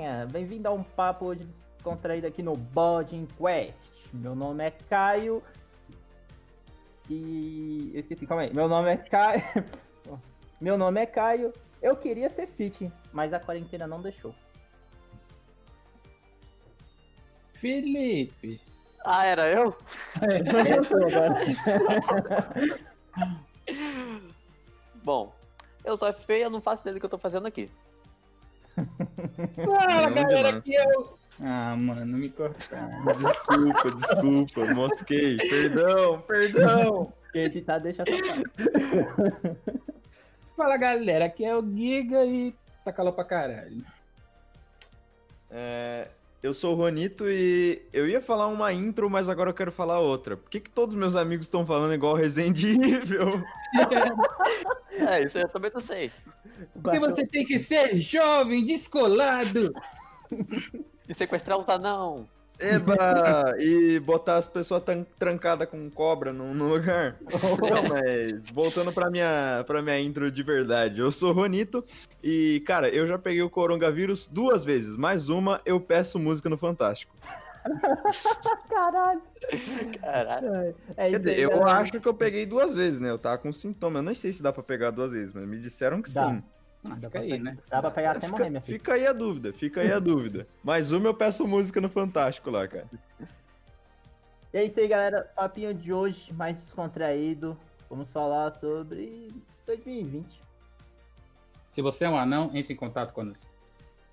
galerinha! Bem-vindo a um papo hoje descontraído aqui no Boarding Quest. Meu nome é Caio. E. Eu esqueci, calma aí. Meu nome é Caio. Meu nome é Caio. Eu queria ser fit, mas a quarentena não deixou. Felipe. Ah, era eu? Eu sou agora. Bom, eu sou feia, não faço ideia do que eu tô fazendo aqui. Fala, Não, galera, aqui eu. Ah, mano, me cortaram. Desculpa, desculpa, mosquei. Perdão, perdão. Quem editar deixa tocar. Fala, galera, aqui é o Giga e tá calor pra caralho. É, eu sou o Ronito e eu ia falar uma intro, mas agora eu quero falar outra. Por que, que todos meus amigos estão falando igual Resident Evil? É, isso eu também não sei. Porque você tem que ser jovem, descolado. E sequestrar os anão. Eba! e botar as pessoas trancadas com cobra no, no lugar. Não, mas voltando pra minha, pra minha intro de verdade. Eu sou o Ronito e, cara, eu já peguei o coronavírus duas vezes. Mais uma, eu peço música no Fantástico. Caralho. Caralho. É Quer isso dizer, eu acho que eu peguei duas vezes, né? Eu tava com sintoma. Eu nem sei se dá pra pegar duas vezes, mas me disseram que Dá. sim. Ah, fica aí, né? Dá pra pegar até morrer, minha Fica, filha. fica aí a dúvida, fica aí a dúvida. Mais uma eu peço música no Fantástico lá, cara. E é isso aí, galera. Papinho de hoje, mais descontraído. Vamos falar sobre 2020. Se você é um anão, entre em contato conosco.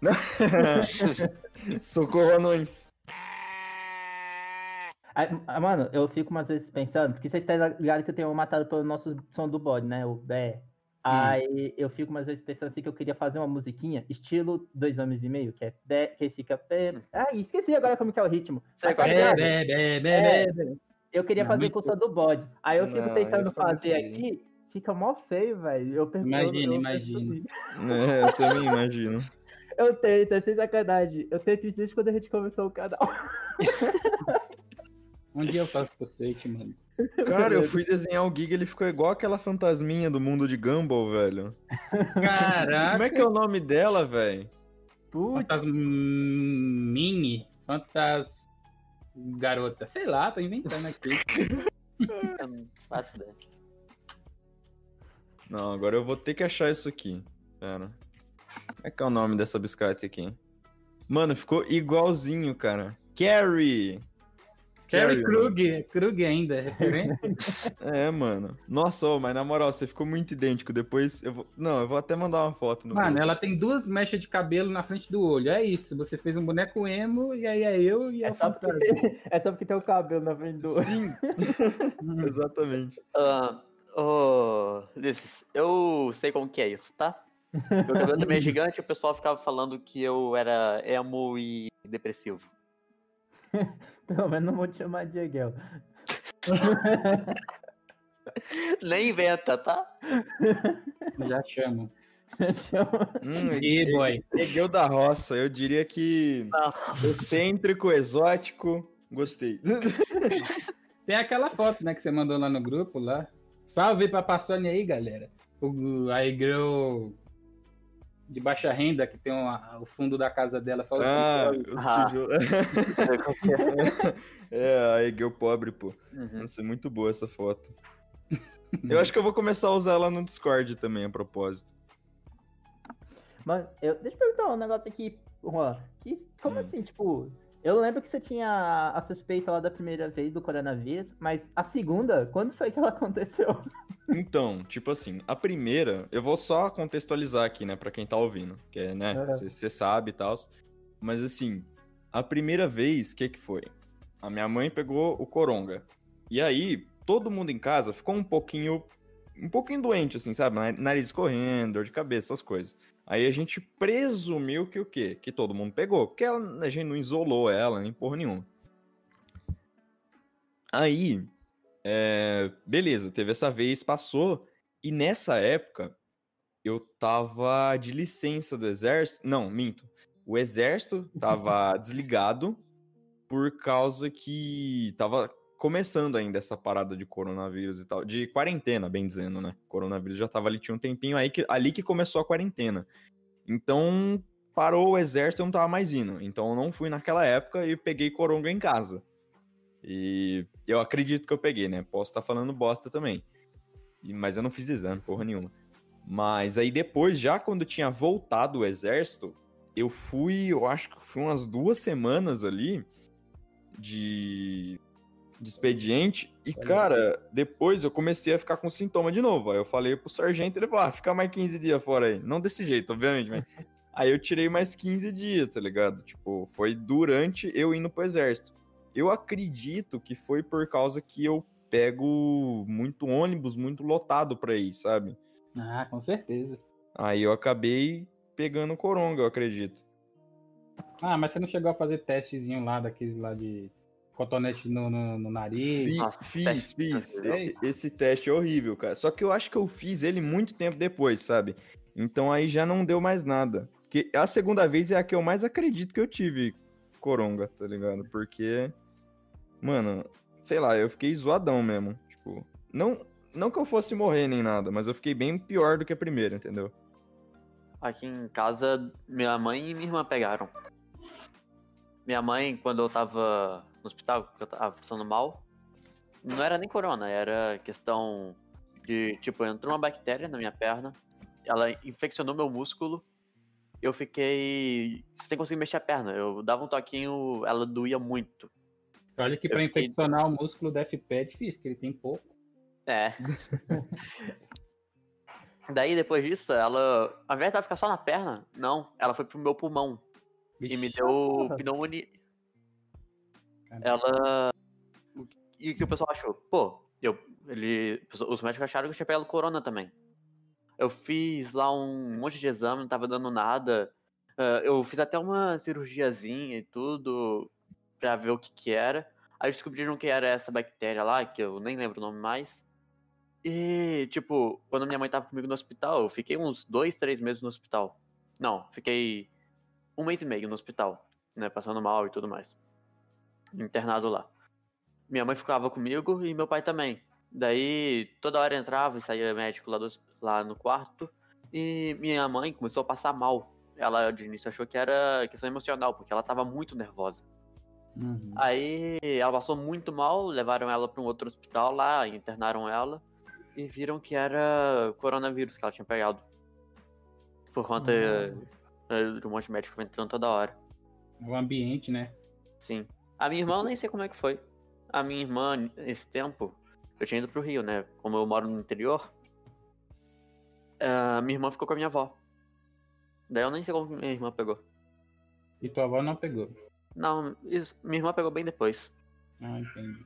Socorro anões. Ah, mano, eu fico umas vezes pensando, porque vocês estão ligados que eu tenho matado pelo nosso som do bode, né? O Bé. Aí eu fico umas vezes pensando assim que eu queria fazer uma musiquinha, estilo dois homens e meio, que é que fica. Bé. Ah, esqueci agora como que é o ritmo. Sei Mas tá qual é. É. bé. Eu queria Não, fazer muito com o som do bode. Aí eu fico Não, tentando muito fazer feio. aqui, fica mó feio, velho. Eu eu- Imagina, eu- imagina. É, eu também imagino. Eu tento, é sem sacanagem. Eu tento isso desde quando a gente começou o canal. Um dia eu faço conceito, mano. Cara, eu fui desenhar o Giga, ele ficou igual aquela fantasminha do mundo de Gumball, velho. Caraca. Como é que é o nome dela, velho? Fantasmini. Fantas. Garota. Sei lá, tô inventando aqui. Faço. Não, agora eu vou ter que achar isso aqui. Pera. Como é que é o nome dessa biscate aqui? Mano, ficou igualzinho, cara. Carrie! Carrie, Krug. Krug ainda, referente? É, mano. Nossa, mas na moral, você ficou muito idêntico. Depois eu vou. Não, eu vou até mandar uma foto no. Mano, grupo. ela tem duas mechas de cabelo na frente do olho. É isso. Você fez um boneco emo e aí é eu e é, é o só, porque tem, é só porque tem o cabelo na frente do. Sim, Hum. exatamente. Ah, ô, Ulisses, eu sei como que é isso, tá? Meu cabelo também é gigante e o pessoal ficava falando que eu era emo e depressivo. Pelo menos não vou te chamar de Egel. Nem inventa, tá? Já chamo. Hum, E boy. Egeu da roça, eu diria que excêntrico, exótico, gostei. Tem aquela foto, né, que você mandou lá no grupo lá. Salve pra Passone aí, galera. O, a girl de baixa renda, que tem uma- o fundo da casa dela só os Ah, os Ah. tijolos. É. É, a Egeu pobre, pô. Uhum. Nossa, é muito boa essa foto. Eu acho que eu vou começar a usar ela no Discord também, a propósito. Mano, eu, deixa eu perguntar um negócio aqui, Juan. Que, como Hum. assim, tipo. Eu lembro que você tinha a suspeita lá da primeira vez do coronavírus, mas a segunda, quando foi que ela aconteceu? Então, tipo assim, a primeira, eu vou só contextualizar aqui, né, pra quem tá ouvindo, que é, né, você sabe e tal. Mas assim, a primeira vez, o que que foi? A minha mãe pegou o coronga. E aí, todo mundo em casa ficou um pouquinho, um pouquinho doente, assim, sabe? Na- Nariz escorrendo, dor de cabeça, essas coisas. Aí a gente presumiu que o quê? Que todo mundo pegou, porque ela, a gente não isolou ela, nem porra nenhuma. Aí, é, beleza, teve essa vez, passou. E nessa época, eu tava de licença do exército. Não, minto. O exército tava desligado por causa que tava começando ainda essa parada de coronavírus e tal. De quarentena, bem dizendo, né? Coronavírus já tava ali, tinha um tempinho aí que, ali que começou a quarentena. Então, parou o exército, eu não tava mais indo. Então eu não fui naquela época e peguei coronga em casa. E eu acredito que eu peguei, né? Posso estar falando bosta também. Mas eu não fiz exame, porra nenhuma. Mas aí depois, já quando tinha voltado o exército, eu fui, eu acho que foi umas duas semanas ali de, de expediente. E, cara, depois eu comecei a ficar com sintoma de novo. Aí eu falei pro sargento, ele falou, ah, fica mais 15 dias fora aí. Não desse jeito, obviamente, mas... Aí eu tirei mais 15 dias, tá ligado? Tipo, foi durante eu indo pro exército. Eu acredito que foi por causa que eu pego muito ônibus, muito lotado pra ir, sabe? Ah, com certeza. Aí eu acabei pegando coronga, eu acredito. Ah, mas você não chegou a fazer testezinho lá, daqueles lá de cotonete no, no, no nariz? Fi- Nossa, fiz, teste fiz. é isso? Esse teste é horrível, cara. Só que eu acho que eu fiz ele muito tempo depois, sabe? Então aí já não deu mais nada. Porque a segunda vez é a que eu mais acredito que eu tive coronga, tá ligado? Porque, mano, sei lá, eu fiquei zoadão mesmo. Tipo, não, não que eu fosse morrer nem nada, mas eu fiquei bem pior do que a primeira, entendeu? Aqui em casa, minha mãe e minha irmã pegaram. Minha mãe, quando eu tava no hospital, que eu tava passando mal, não era nem corona, era questão de, tipo, entrou uma bactéria na minha perna, ela infeccionou meu músculo, eu fiquei sem conseguir mexer a perna. Eu dava um toquinho, ela doía muito. Olha que pra fiquei- infeccionar o músculo do FP é difícil, que ele tem pouco. É. Daí, depois disso, ela, ao invés dela ficar só na perna, não, ela foi pro meu pulmão. E me deu pneumonia. Ela. E o que o pessoal achou? Pô, eu, ele, os médicos acharam que eu tinha pegado corona também. Eu fiz lá um monte de exame, não tava dando nada. Ah, eu fiz até uma cirurgiazinha e tudo pra ver o que que era. Aí descobriram que era essa bactéria lá, que eu nem lembro o nome mais. E, tipo, quando minha mãe tava comigo no hospital, eu fiquei uns dois, três meses no hospital. Não, fiquei um mês e meio no hospital, né? Passando mal e tudo mais. Internado lá. Minha mãe ficava comigo e meu pai também. Daí, toda hora entrava e saía médico lá, do- lá no quarto. E minha mãe começou a passar mal. Ela, de início, achou que era questão emocional, porque ela tava muito nervosa. Uhum. Aí ela passou muito mal, levaram ela para um outro hospital lá, internaram ela e viram que era coronavírus que ela tinha pegado. Por conta Hum. eh, de um monte de médico entrando toda hora. O ambiente, né? Sim. A minha irmã eu nem sei como é que foi. A minha irmã, nesse tempo, eu tinha ido pro Rio, né? Como eu moro no interior, a minha irmã ficou com a minha avó. Daí eu nem sei como minha irmã pegou. E tua avó não pegou. Não, isso- minha irmã pegou bem depois. Ah, entendi.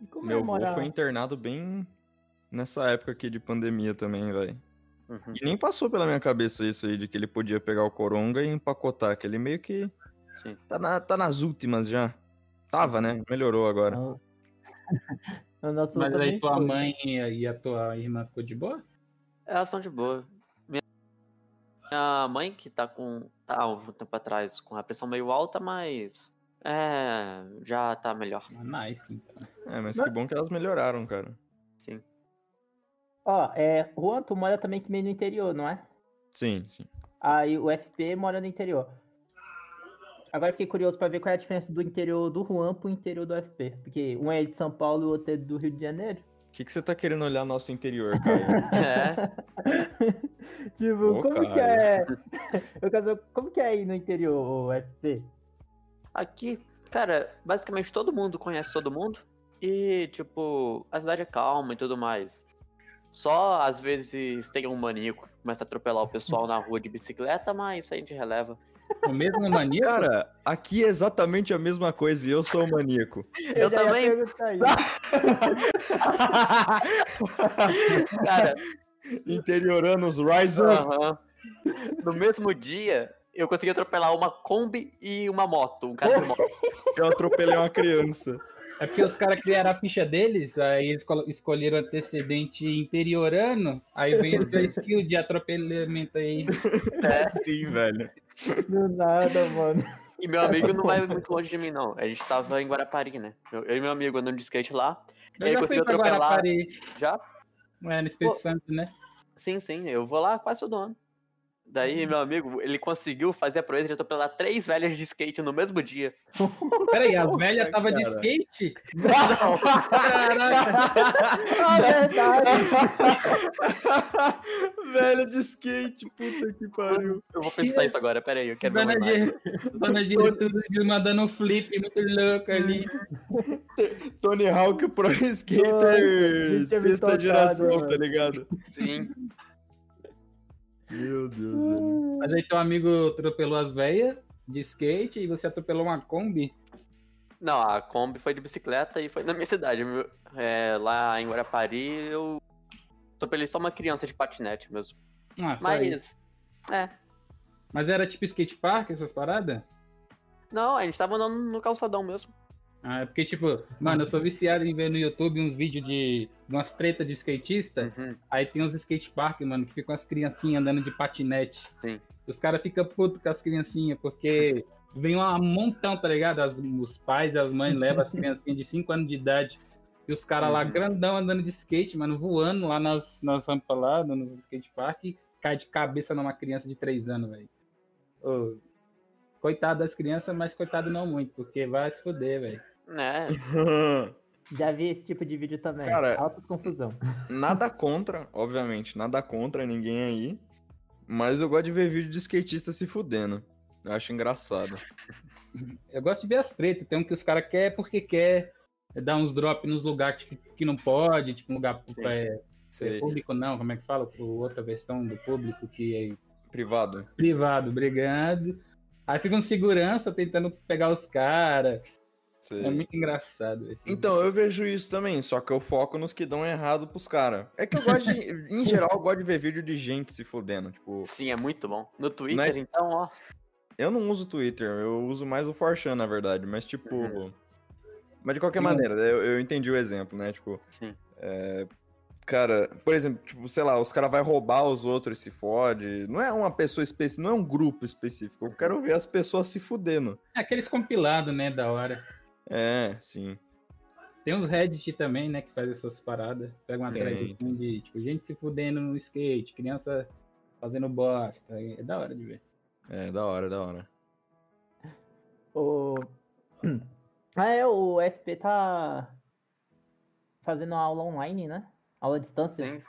E como Meu é avô foi internado bem nessa época aqui de pandemia também, velho. Uhum. E nem passou pela minha cabeça isso aí, de que ele podia pegar o coronga e empacotar, que ele meio que Sim. tá, na- tá nas últimas já. Tava, né? Melhorou agora. Não. O nosso Mas aí tua foi. mãe e a tua irmã ficou de boa? Elas são de boa. Minha, minha mãe que tá com. tá há um tempo atrás com a pressão meio alta, mas. É. já tá melhor. Ah, nice, então. É, mas que bom que elas melhoraram, cara. Sim. Ó, é, Juan, tu mora também meio no interior, não é? Sim, sim. Aí o FP mora no interior. Agora fiquei curioso pra ver qual é a diferença do interior do Juan pro interior do FP. Porque um é de São Paulo e o outro é do Rio de Janeiro. O que, que você tá querendo olhar nosso interior, cara? É. tipo, Ô, como que cara. é. Eu quero saber, como que é aí no interior, o FP? Aqui, cara, basicamente todo mundo conhece todo mundo. E, tipo, a cidade é calma e tudo mais. Só às vezes tem um maníaco que começa a atropelar o pessoal na rua de bicicleta, mas isso aí a gente releva. O mesmo maníaco? Cara, aqui é exatamente a mesma coisa e eu sou o maníaco. Eu ia também. Cara, Interioranos, rise up! Aham. No mesmo dia, eu consegui atropelar uma Kombi e uma moto. Um cara de moto. Eu atropelei uma criança. É porque os caras criaram a ficha deles, aí eles escolheram antecedente interiorano, aí vem a sua skill de atropelamento aí. Sim, velho. Do nada, mano. E meu amigo não vai muito longe de mim, não. A gente tava em Guarapari, né? Eu, eu e meu amigo andando de skate lá. Eu Ele já fui conseguiu pra atropelar. Guarapari, Já? é, no Espírito Pô. Santo, né? Sim, sim. Eu vou lá quase todo ano. Daí, meu amigo, ele conseguiu fazer a proeza de atropelar três velhas de skate no mesmo dia. Peraí, as Nossa, velhas estavam de cara. skate? Ah, verdade. Velho de skate, puta que pariu. Eu vou pensar isso agora, pera aí, eu quero ver uma Dona, imagem. Ge- Dona Gertrude mandando um flip muito louco ali. Tony Hawk Pro Skater, me sexta geração, mano. tá ligado? Sim. Meu Deus, velho. Mas aí teu amigo atropelou as velhas de skate e você atropelou uma Kombi. Não, a Kombi foi de bicicleta e foi na minha cidade. É, lá em Guarapari, eu atropelei só uma criança de patinete mesmo. Ah, só isso. Mas, é. Mas era tipo skate park, essas paradas? Não, a gente tava andando no calçadão mesmo. Ah, é porque, tipo, mano, eu sou viciado em ver no YouTube uns vídeos de, de umas tretas de skatista. Uhum. Aí tem uns skate park, mano, que ficam as criancinhas andando de patinete. Sim. Os caras ficam putos com as criancinhas, porque vem um montão, tá ligado? As- os pais e as mães levam as criancinhas de 5 anos de idade. E os caras lá, Uhum. grandão, andando de skate, mano, voando lá nas, nas rampas lá, no- nos skate park, cai de cabeça numa criança de 3 anos, velho. Coitado das crianças, mas coitado não muito, porque vai se fuder, velho. É, Já vi esse tipo de vídeo também. Cara- Altas confusão. nada contra, obviamente, nada contra ninguém aí. Mas eu gosto de ver vídeo de skatista se fudendo. Eu acho engraçado. Eu gosto de ver as tretas. Tem um que os caras querem porque quer dar uns drops nos lugares que, que não pode, tipo, um lugar Sim. é, é Sei. público, não, como é que fala? Pro outra versão do público que é Privado. privado, brigando. Aí fica um segurança tentando pegar os caras. Sei. É muito engraçado esse. Então, eu vejo isso também, só que eu foco nos que dão errado pros caras. É que eu gosto de. em geral, eu gosto de ver vídeo de gente se fudendo. Tipo, sim, é muito bom. No Twitter, é- então, ó. eu não uso Twitter, eu uso mais o 4chan, na verdade. Mas, tipo. Uhum. Mas de qualquer Sim. maneira, eu, eu entendi o exemplo, né? Tipo, Sim. cara, por exemplo, tipo, sei lá, os caras vão roubar os outros e se fode. Não é uma pessoa específica, não é um grupo específico. Eu quero ver as pessoas se fudendo. É aqueles compilados, né, da hora. É, sim. Tem uns Reddit também, né, que faz essas paradas. Pega uma thread assim de, tipo, gente se fudendo no skate, criança fazendo bosta. É da hora de ver. É, da hora, da hora. O... Ah, é, o FP tá fazendo aula online, né? Aula à distância. Sim.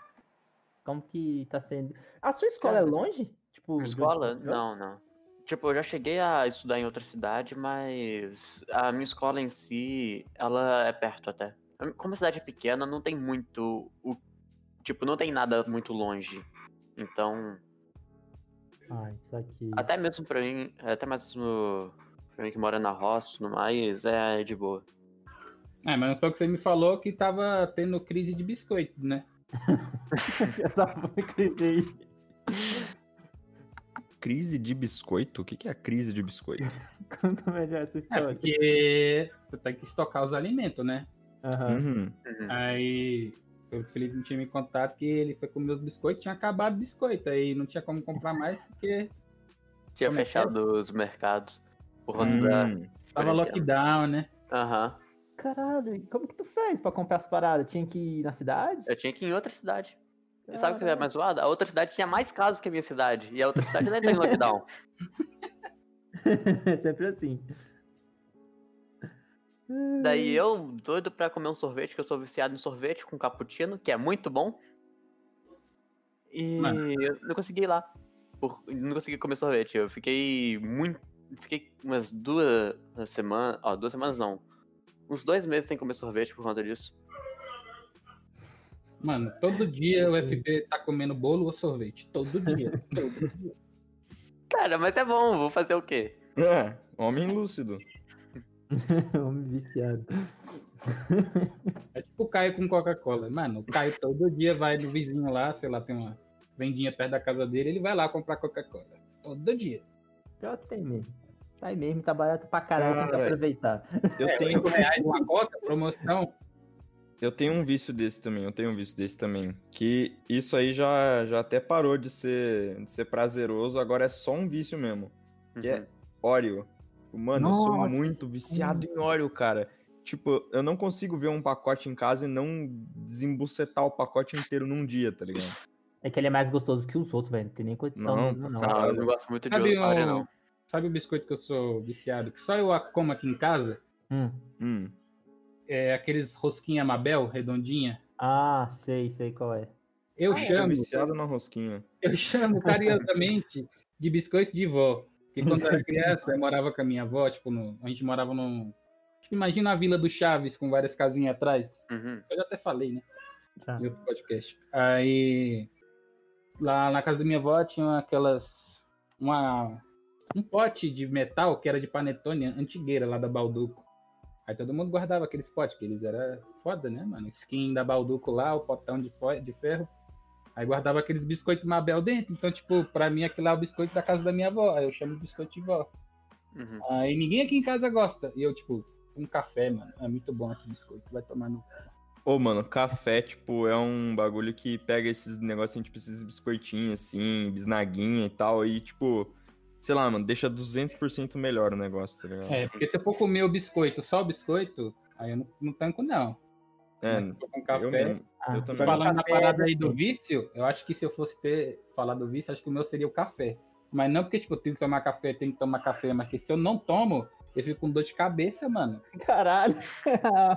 Como que tá sendo? A sua escola é Cara, longe? Tipo, Escola? você Não, não. Tipo, eu já cheguei a estudar em outra cidade, mas a minha escola em si, ela é perto até. Como a cidade é pequena, não tem muito. O... Tipo, não tem nada muito longe. Então, Ah, isso aqui. até mesmo pra mim, até mesmo pra mim que mora na roça e tudo mais, é de boa. É, mas foi o que você me falou que tava tendo crise de biscoito, né? Essa foi crise aí. Crise de biscoito? O que que é a crise de biscoito? Conta melhor essa É, história. porque você tem que estocar os alimentos, né? Aham. Uhum. Uhum. Aí o Felipe não tinha me contado que ele foi comer os biscoitos, tinha acabado o biscoito, aí não tinha como comprar mais porque Tinha Como é é? fechado os mercados por conta da. Hum. tava quarentena. lockdown, né? Aham. Caralho, e como que tu fez pra comprar as paradas? Tinha que ir na cidade? Eu tinha que ir em outra cidade. E sabe o que é mais zoado? A outra cidade tinha mais casos que a minha cidade. E a outra cidade não entrou em lockdown. Sempre assim. Daí eu, doido pra comer um sorvete, que eu sou viciado em sorvete com cappuccino, que é muito bom. E Mano. eu não consegui ir lá. Por- não consegui comer sorvete. Eu fiquei muito. Fiquei umas duas semanas. Ó, duas semanas não. Uns dois meses sem comer sorvete por conta disso. Mano, todo dia o FP tá comendo bolo ou sorvete. Todo dia. todo dia. Cara, mas é bom, vou fazer o quê? É, homem lúcido. Homem viciado. É tipo o Caio com Coca-Cola. Mano, o Caio todo dia vai no vizinho lá, sei lá, tem uma vendinha perto da casa dele, ele vai lá comprar Coca-Cola. Todo dia. Pior que tem mesmo. Tá aí mesmo, tá barato pra caralho, tem que Cara, aproveitar. Eu É, tenho, 5 reais uma Coca, promoção. Eu tenho um vício desse também, eu tenho um vício desse também. Que isso aí já, já até parou de ser, de ser prazeroso, agora é só um vício mesmo. Que é Uhum. Oreo. Mano, eu sou Nossa, muito viciado em Oreo, cara. Tipo, eu não consigo ver um pacote em casa e não desembucetar o pacote inteiro num dia, tá ligado? É que ele é mais gostoso que os outros, velho. Não tem nem condição. Não, Não, não. Ah, eu não gosto muito de Sabe Oreo, o, não. sabe o biscoito que eu sou viciado? Que só eu a como aqui em casa? Hum. Hum. É aqueles rosquinha Mabel, redondinha. Ah, sei, sei qual é. Eu Ah, chamo, viciado na rosquinha. eu chamo carinhosamente de biscoito de vó. Porque quando eu era criança, eu morava com a minha avó, tipo, no- a gente morava num. Imagina a Vila do Chaves com várias casinhas atrás. Uhum. Eu já até falei, né? Em outro podcast. Aí. Lá na casa da minha avó tinha aquelas. Uma. Um pote de metal que era de panetone antigueira lá da Balduco. Aí todo mundo guardava aqueles potes, que eles eram foda, né, mano? Skin da Balduco lá, o potão de, de ferro. Aí guardava aqueles biscoitos Mabel dentro. Então, tipo, pra mim aquilo lá é o biscoito da casa da minha avó. Aí eu chamo de biscoito de vó. Uhum. Aí ninguém aqui em casa gosta. E eu, tipo, um café, mano. É muito bom esse biscoito. Vai tomar no. Ô, mano, café, tipo, é um bagulho que pega esses negocinhos, tipo, esses biscoitinhos, assim, bisnaguinha e tal, e, tipo, sei lá, mano, deixa 200% melhor o negócio, tá ligado? É, porque se eu for comer o biscoito, só o biscoito, aí eu não, não tanco, não. É, for com café. eu, mesmo, Ah, eu também. Falando na parada aí né? do vício, eu acho que se eu fosse ter falado do vício, acho que o meu seria o café. Mas não porque, tipo, eu tenho que tomar café, tenho que tomar café, mas que se eu não tomo, eu fico com dor de cabeça, mano. Caralho.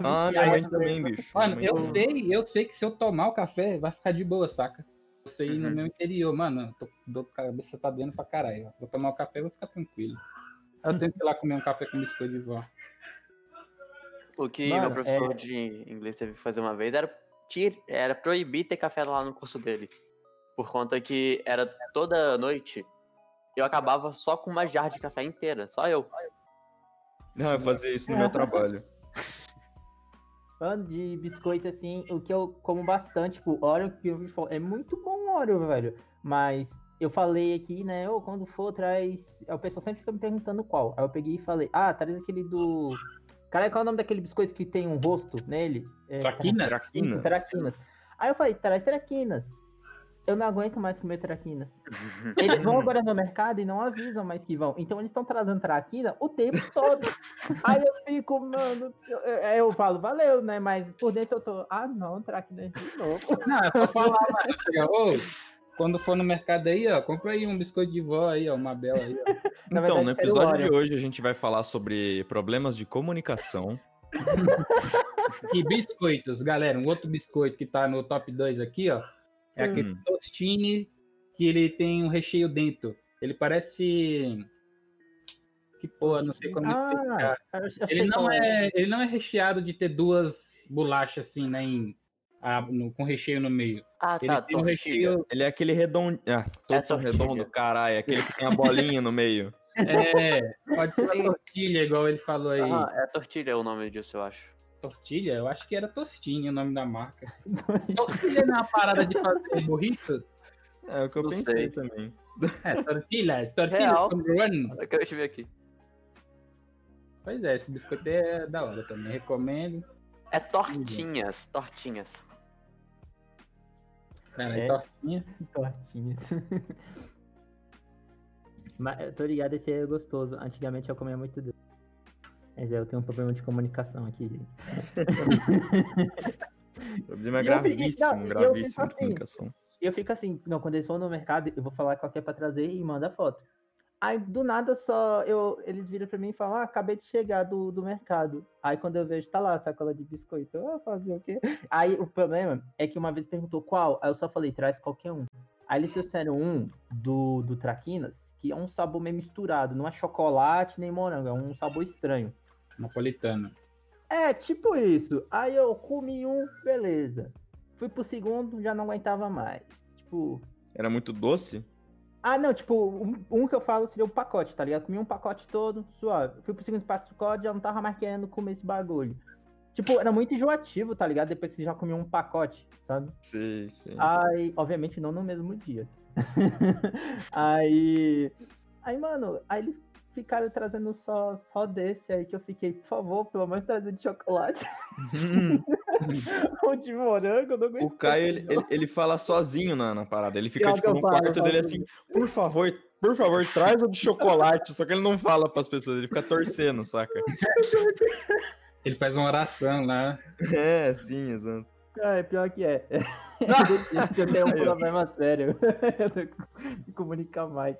Ah, minha mãe também, bicho. Mano, eu sei, eu sei que se eu tomar o café, vai ficar de boa, saca? Eu sei no Uhum. meu interior, mano, tô, dor de cabeça tá dando pra caralho. Vou tomar o café, vou ficar tranquilo. Eu tenho que ir lá comer um café com biscoito de vó. O que Mano, meu professor é- de inglês teve que fazer uma vez era, tir- era proibir ter café lá no curso dele. Por conta que era toda noite. Eu acabava só com uma jarra de café inteira, só eu. Não, eu fazia isso no meu trabalho. Falando de biscoito, assim, o que eu como bastante, tipo, Oreo, que eu falo, é muito bom o Oreo, velho. Mas eu falei aqui, né, ô, quando for, traz... O pessoal sempre fica me perguntando qual. Aí eu peguei e falei, ah, traz aquele do... Cara, qual é o nome daquele biscoito que tem um rosto nele? É, Traquinas? Traquinas. Traquinas. Aí eu falei, traz traquinas. Eu não aguento mais comer traquinas. Eles vão agora no mercado e não avisam mais que vão. Então eles estão trazendo traquina o tempo todo. Aí eu fico, mano, eu, eu- eu falo, valeu, né? Mas por dentro eu tô, ah não, traquina de novo. Não, é só falar, Ô, quando for no mercado aí, ó, compra aí um biscoito de vó aí, ó, uma bela aí, ó. Então, verdade, no o episódio de hoje a gente vai falar sobre problemas de comunicação. E biscoitos, galera, um outro biscoito que tá no top 2 aqui, ó, é Hum. aquele tostine que ele tem um recheio dentro. Ele parece. Que porra, não sei como explicar. Ah, sei Ele não, qual é, ele não é recheado de ter duas bolachas assim, né? Em, ah, no- com recheio no meio. Ah, Ele tá, tem um recheio. Ele é aquele redondo. Ah, todos são tortilha. redondo, caralho. Aquele que tem a bolinha no meio. É, pode ser tortilha, igual ele falou aí. Ah, é tortilha o nome disso, eu acho. Tortilha? Eu acho que era Tostinha o nome da marca. Tortilha não é uma parada de fazer burrito? É o que eu Não pensei sei. também. É, tortilhas. Tortilhas Real. one. Eu quero te ver aqui. Pois é, esse biscoito é da hora também. Recomendo. É tortinhas, tortinhas. Cara, É. tortinha. tortinhas. Mas eu tô ligado, esse é gostoso. Antigamente eu comia muito dele. Mas é, eu tenho um problema de comunicação aqui, gente. Problema é E eu gravíssimo, não, eu gravíssimo fico de assim, comunicação. E eu fico assim, não, quando eles vão no mercado, eu vou falar qual que é pra trazer e manda foto. Aí do nada só eu, eles viram pra mim e falam, ah, acabei de chegar do, do mercado. Aí quando eu vejo, tá lá a sacola de biscoito. Eu, ah, fazer o quê? Aí o problema é que uma vez perguntou qual, aí eu só falei, traz qualquer um. Aí eles trouxeram um do, do Traquinas, que é um sabor meio misturado, não é chocolate nem morango, é um sabor estranho. Napolitano. É, tipo isso. Aí eu comi um, beleza. Fui pro segundo, já não aguentava mais. Tipo, Era muito doce? ah, não, tipo, um, um que eu falo seria o pacote, tá ligado? Comi um pacote todo, suave. Fui pro segundo pacote, já não tava mais querendo comer esse bagulho. Tipo, era muito enjoativo, tá ligado? Depois que você já comia um pacote, sabe? Sei, sei. Aí, obviamente não no mesmo dia. aí, aí, mano, aí eles ficaram trazendo só, só desse aí que eu fiquei, por favor, pelo menos trazer de chocolate ou de morango, eu não aguento. o Caio, ele, ele, ele fala sozinho na, na parada. Ele fica, tipo, no falo, quarto dele assim, por favor, por favor, traz o de chocolate. Só que ele não fala pras pessoas, ele fica torcendo, saca? Ele faz uma oração lá. É, sim, exato. Ah, é pior que é. Eu tenho um problema sério. Eu tenho que comunicar mais.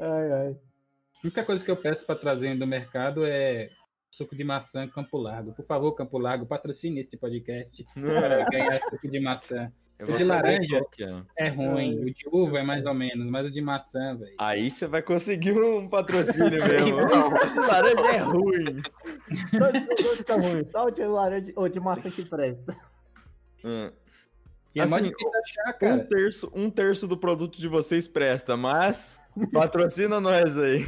Ai, ai. A única coisa que eu peço para trazer do mercado é suco de maçã Campo Largo. Por favor, Campo Largo, patrocine esse podcast para ganhar suco de maçã. Eu O de laranja? é. Ruim. O de uva é mais ou menos, mas o de maçã, velho. Aí você vai conseguir um patrocínio mesmo. Então. Laranja é ruim. Estão ruins. Só o de laranja ou de maçã que presta. Hum. E é mais Assim, difícil achar, Um cara. terço, um terço do produto de vocês presta, mas patrocina nós aí.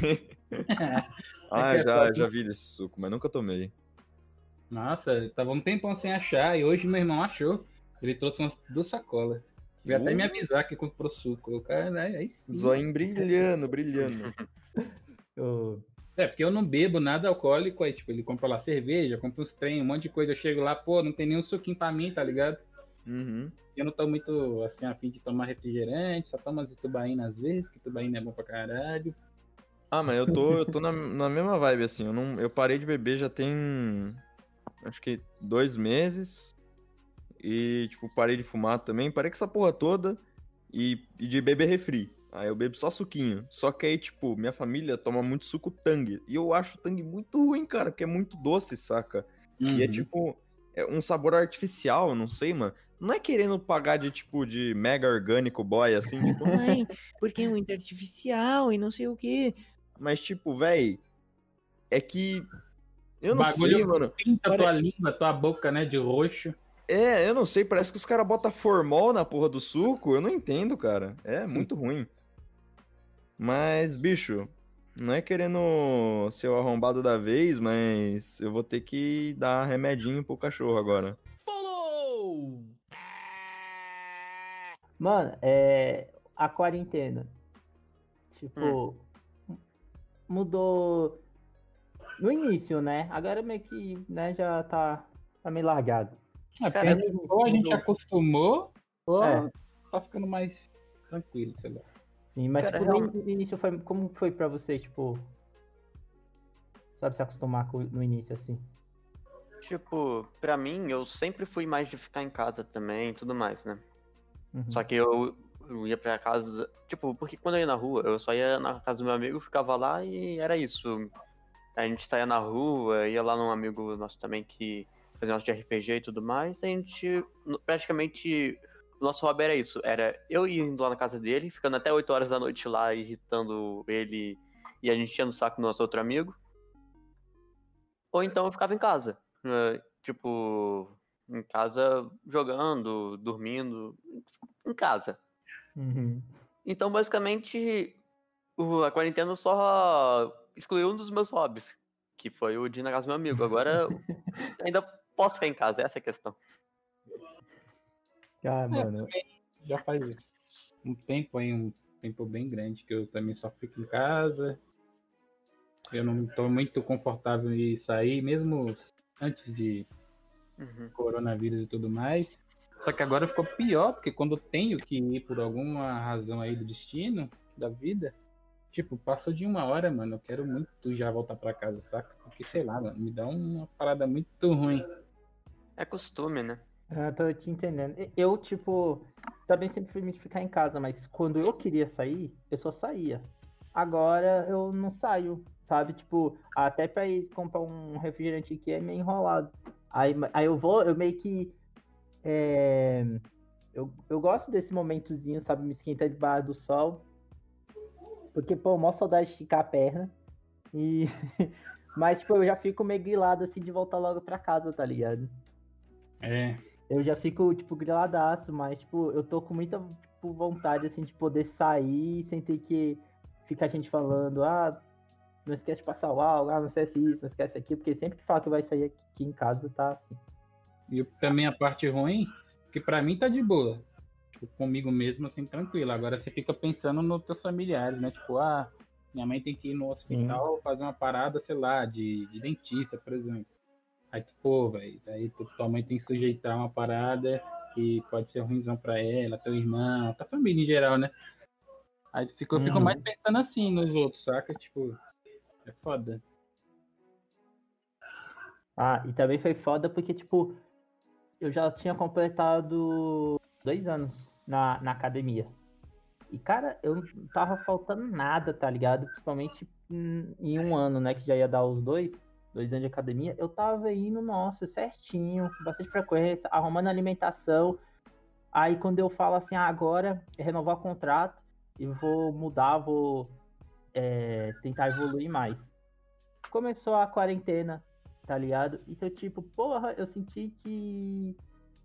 Ah, é já, já vi esse suco, mas nunca tomei. Nossa, tava um tempão sem achar e hoje meu irmão achou. Ele trouxe umas duas sacolas. Veio até me avisar que comprou suco. O cara, né, aí sim. Zoinho brilhando, brilhando. É, porque eu não bebo nada alcoólico, aí, tipo, ele comprou lá cerveja, comprou uns trem, um monte de coisa. Eu chego lá, pô, não tem nenhum suquinho pra mim, tá ligado? Uhum. Eu não tô muito, assim, afim de tomar refrigerante, só tomo as tubaína às vezes, que tubaína é bom pra caralho. Ah, mas eu tô, eu tô na, na mesma vibe, assim. Eu, não, eu parei de beber já tem. Acho que dois meses. E, tipo, parei de fumar também. Parei com essa porra toda. E, e de beber refri. Aí eu bebo só suquinho. Só que aí, tipo, minha família toma muito suco tangue. E eu acho o tangue muito ruim, cara, porque é muito doce, saca? E é Uhum. tipo. É um sabor artificial, não sei, mano. Não é querendo pagar de, tipo, de mega orgânico boy, assim, tipo, ai, porque é muito artificial e não sei o quê. Mas, tipo, véi, é que. Eu não Bagulho sei, mano. Pinta Pare- tua língua, tua boca, né, de roxo. É, eu não sei, parece que os caras botam formol na porra do suco. Eu não entendo, cara. É muito ruim. Mas, bicho, não é querendo ser o arrombado da vez, mas eu vou ter que dar remedinho pro cachorro agora. Follow! Mano, é. A quarentena. Tipo. Mudou. No início, né? Agora meio que né, já tá, tá meio largado. É, Cara, porque ou a gente acostumou, ou É. tá ficando mais tranquilo, sei lá. Sim, mas Cara, tipo, no realmente- no início foi. Como foi pra você, tipo. Sabe, se acostumar com, no início, assim? Tipo, pra mim, eu sempre fui mais de ficar em casa também e tudo mais, né? Uhum. Só que eu, eu ia pra casa. Tipo, porque quando eu ia na rua, eu só ia na casa do meu amigo, ficava lá e era isso. A gente saía na rua, ia lá num amigo nosso também que fazia nosso de RPG e tudo mais. A gente praticamente. Nosso hobby era isso. Era eu indo lá na casa dele, ficando até 8 horas da noite lá, irritando ele e a gente enchendo o saco do nosso outro amigo. Ou então eu ficava em casa. eh, tipo, em casa jogando, dormindo. Em casa. Uhum. Então, basicamente, a quarentena só excluiu um dos meus hobbies, que foi o de ir na casa do meu amigo. Agora, ainda posso ficar em casa, essa é a questão. Ah, É, mano. já faz um tempo aí, um tempo bem grande, que eu também só fico em casa. Eu não tô muito confortável em sair, mesmo antes de Uhum. coronavírus e tudo mais. Só que agora ficou pior, porque quando eu tenho que ir por alguma razão aí do destino, da vida, tipo, passou de uma hora, mano, eu quero muito já voltar pra casa, saca? Porque, sei lá, mano, me dá uma parada muito ruim. É costume, né? Ah, tô te entendendo. Eu, tipo, também sempre fui muito ficar em casa, mas quando eu queria sair, eu só saía. Agora eu não saio, sabe? Tipo, até pra ir comprar um refrigerante aqui é meio enrolado. Aí, aí eu vou, eu meio que. é, eu, eu gosto desse momentozinho, sabe? Me esquentar debaixo do sol. Porque, pô, mó saudade de esticar a perna. E. Mas, tipo, eu já fico meio grilado assim de voltar logo pra casa, tá ligado? É, Eu já fico, tipo, griladaço, mas, tipo, eu tô com muita tipo, vontade, assim, de poder sair sem ter que ficar gente falando, ah, não esquece de passar o álcool, ah, não esquece isso, não esquece aquilo, porque sempre que fala que vai sair aqui em casa, tá assim. E também a parte ruim, que pra mim tá de boa. Tipo, comigo mesmo, assim, tranquilo. Agora você fica pensando nos teus familiares, né? Tipo, ah, minha mãe tem que ir no hospital fazer uma parada, sei lá, de, de dentista, por exemplo. Aí tu, pô, velho, aí tu, tua mãe tem que sujeitar uma parada que pode ser ruimzão pra ela, teu irmão, tua família em geral, né? Aí tu fica, eu fico Uhum. mais pensando assim nos outros, saca? Tipo, é foda. Ah, e também foi foda porque, tipo, eu já tinha completado dois anos na, na academia. E, cara, eu não tava faltando nada, tá ligado? Principalmente em um ano, né? Que já ia dar os dois, dois anos de academia. Eu tava indo, nossa, certinho, com bastante frequência, arrumando alimentação. Aí quando eu falo assim, ah, agora é renovar o contrato e vou mudar, vou é, tentar evoluir mais. Começou a quarentena, tá ligado? Então, tipo, porra, eu senti que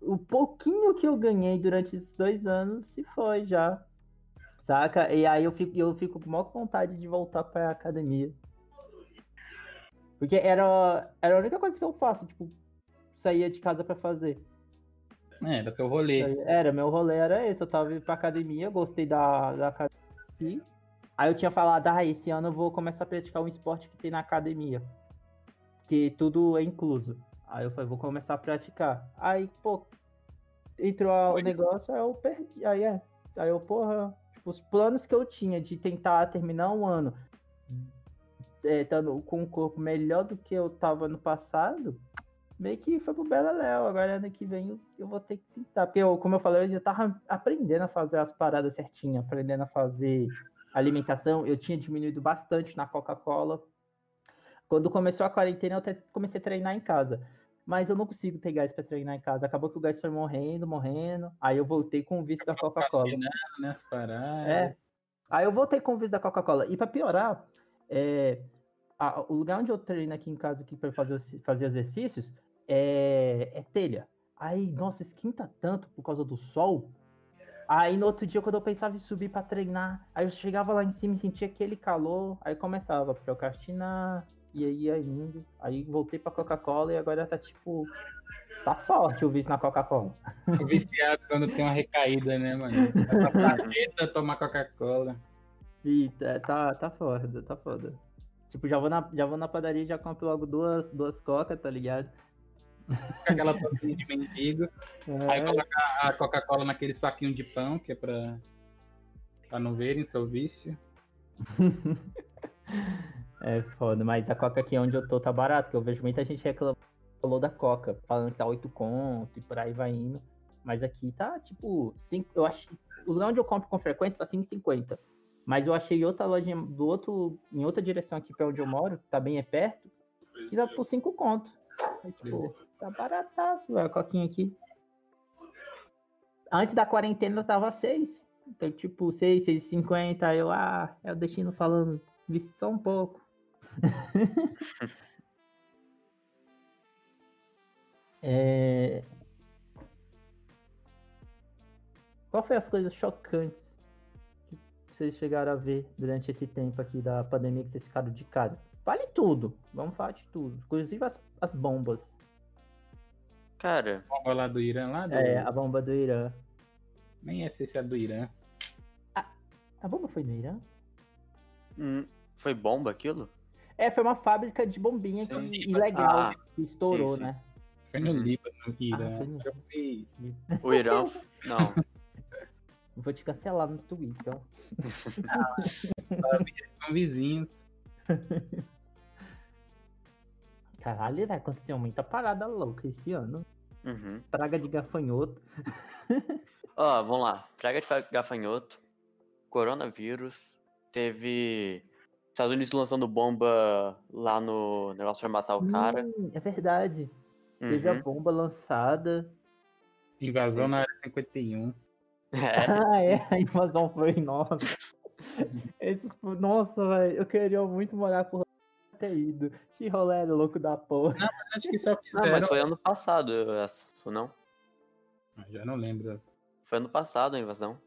o pouquinho que eu ganhei durante esses dois anos se foi já. Saca? E aí eu fico, eu fico com maior vontade de voltar pra academia. Porque era, era a única coisa que eu faço, tipo, saía de casa para fazer. É, era teu rolê. Era, meu rolê era esse. Eu tava indo pra academia, gostei da, da academia. Aí eu tinha falado, ah, esse ano eu vou começar a praticar um esporte que tem na academia. Que tudo é incluso. Aí eu falei, vou começar a praticar. Aí, pô, entrou o negócio, aí eu perdi. Aí é. Aí eu, porra, tipo, os planos que eu tinha de tentar terminar um ano é, estando com um corpo melhor do que eu tava no passado, meio que foi pro Bela Léo. Agora ano que vem eu, eu vou ter que tentar. Porque, eu, como eu falei, eu já tava aprendendo a fazer as paradas certinhas, aprendendo a fazer alimentação. Eu tinha diminuído bastante na Coca-Cola. Quando começou a quarentena, eu até comecei a treinar em casa. Mas eu não consigo ter gás para treinar em casa. Acabou que o gás foi morrendo, morrendo. Aí eu voltei com o vício da Coca-Cola. Né, é. Aí eu voltei com o vício da Coca-Cola. E para piorar, é, a, o lugar onde eu treino aqui em casa aqui para fazer, fazer exercícios é, é telha. Aí, nossa, esquenta tanto por causa do sol. Aí no outro dia, quando eu pensava em subir para treinar, aí eu chegava lá em cima e sentia aquele calor, aí começava a procrastinar, e aí ia indo. Aí voltei pra Coca-Cola e agora tá tipo. Tá forte o vício na Coca-Cola. O viciado quando tem uma recaída, né, mano? Essa planeta tomar Coca-Cola. Eita, tá, tá foda, tá foda. Tipo, já vou na, já vou na padaria e já compro logo duas, duas coca, tá ligado? Aquela toquinha de mendigo. É. Aí coloca a Coca-Cola naquele saquinho de pão, que é pra, pra não verem seu vício. é foda, mas a Coca aqui onde eu tô tá barato, que eu vejo muita gente reclamando da Coca, falando que tá 8 conto e por aí vai indo. Mas aqui tá, tipo, 5, eu acho. O lugar onde eu compro com frequência tá 5,50. Mas eu achei outra loja do outro, em outra direção aqui para onde eu moro, tá bem é perto, que dá por 5 conto. É, tipo, tá barataço, a coquinha aqui. Antes da quarentena tava 6. Então, tipo, 6, 6,50. Eu, ah, é o destino falando, vi só um pouco. é... Qual foi as coisas chocantes vocês chegaram a ver durante esse tempo aqui da pandemia que vocês ficaram de cara? Vale tudo. Vamos falar de tudo. Inclusive as, as bombas. Cara. A bomba lá do Irã, lá do... É, a bomba do Irã. Nem é se é do Irã. A, a bomba foi do Irã? Hum, foi bomba aquilo? É, foi uma fábrica de bombinha que, ilegal ah, que estourou, sim, sim. né? Foi no Líbano, Irã. Ah, no... O Irã, não. Vou te cancelar no Twitter. Ah, são vizinhos. Caralho, vai acontecer muita parada louca esse ano. Uhum. Praga de gafanhoto. Ó, oh, vamos lá. Praga de gafanhoto, coronavírus, teve Estados Unidos lançando bomba lá no negócio pra matar o cara. Hum, é verdade. Uhum. Teve a uhum. bomba lançada. Invasão na área 51. É. Ah, é, a invasão foi nossa. Esse, nossa, velho, eu queria muito morar por ter ido. Que rolê louco da porra. Não, acho que só fizeram... Não, mas foi ano passado, isso não? Ah, já não lembro. Foi ano passado a invasão.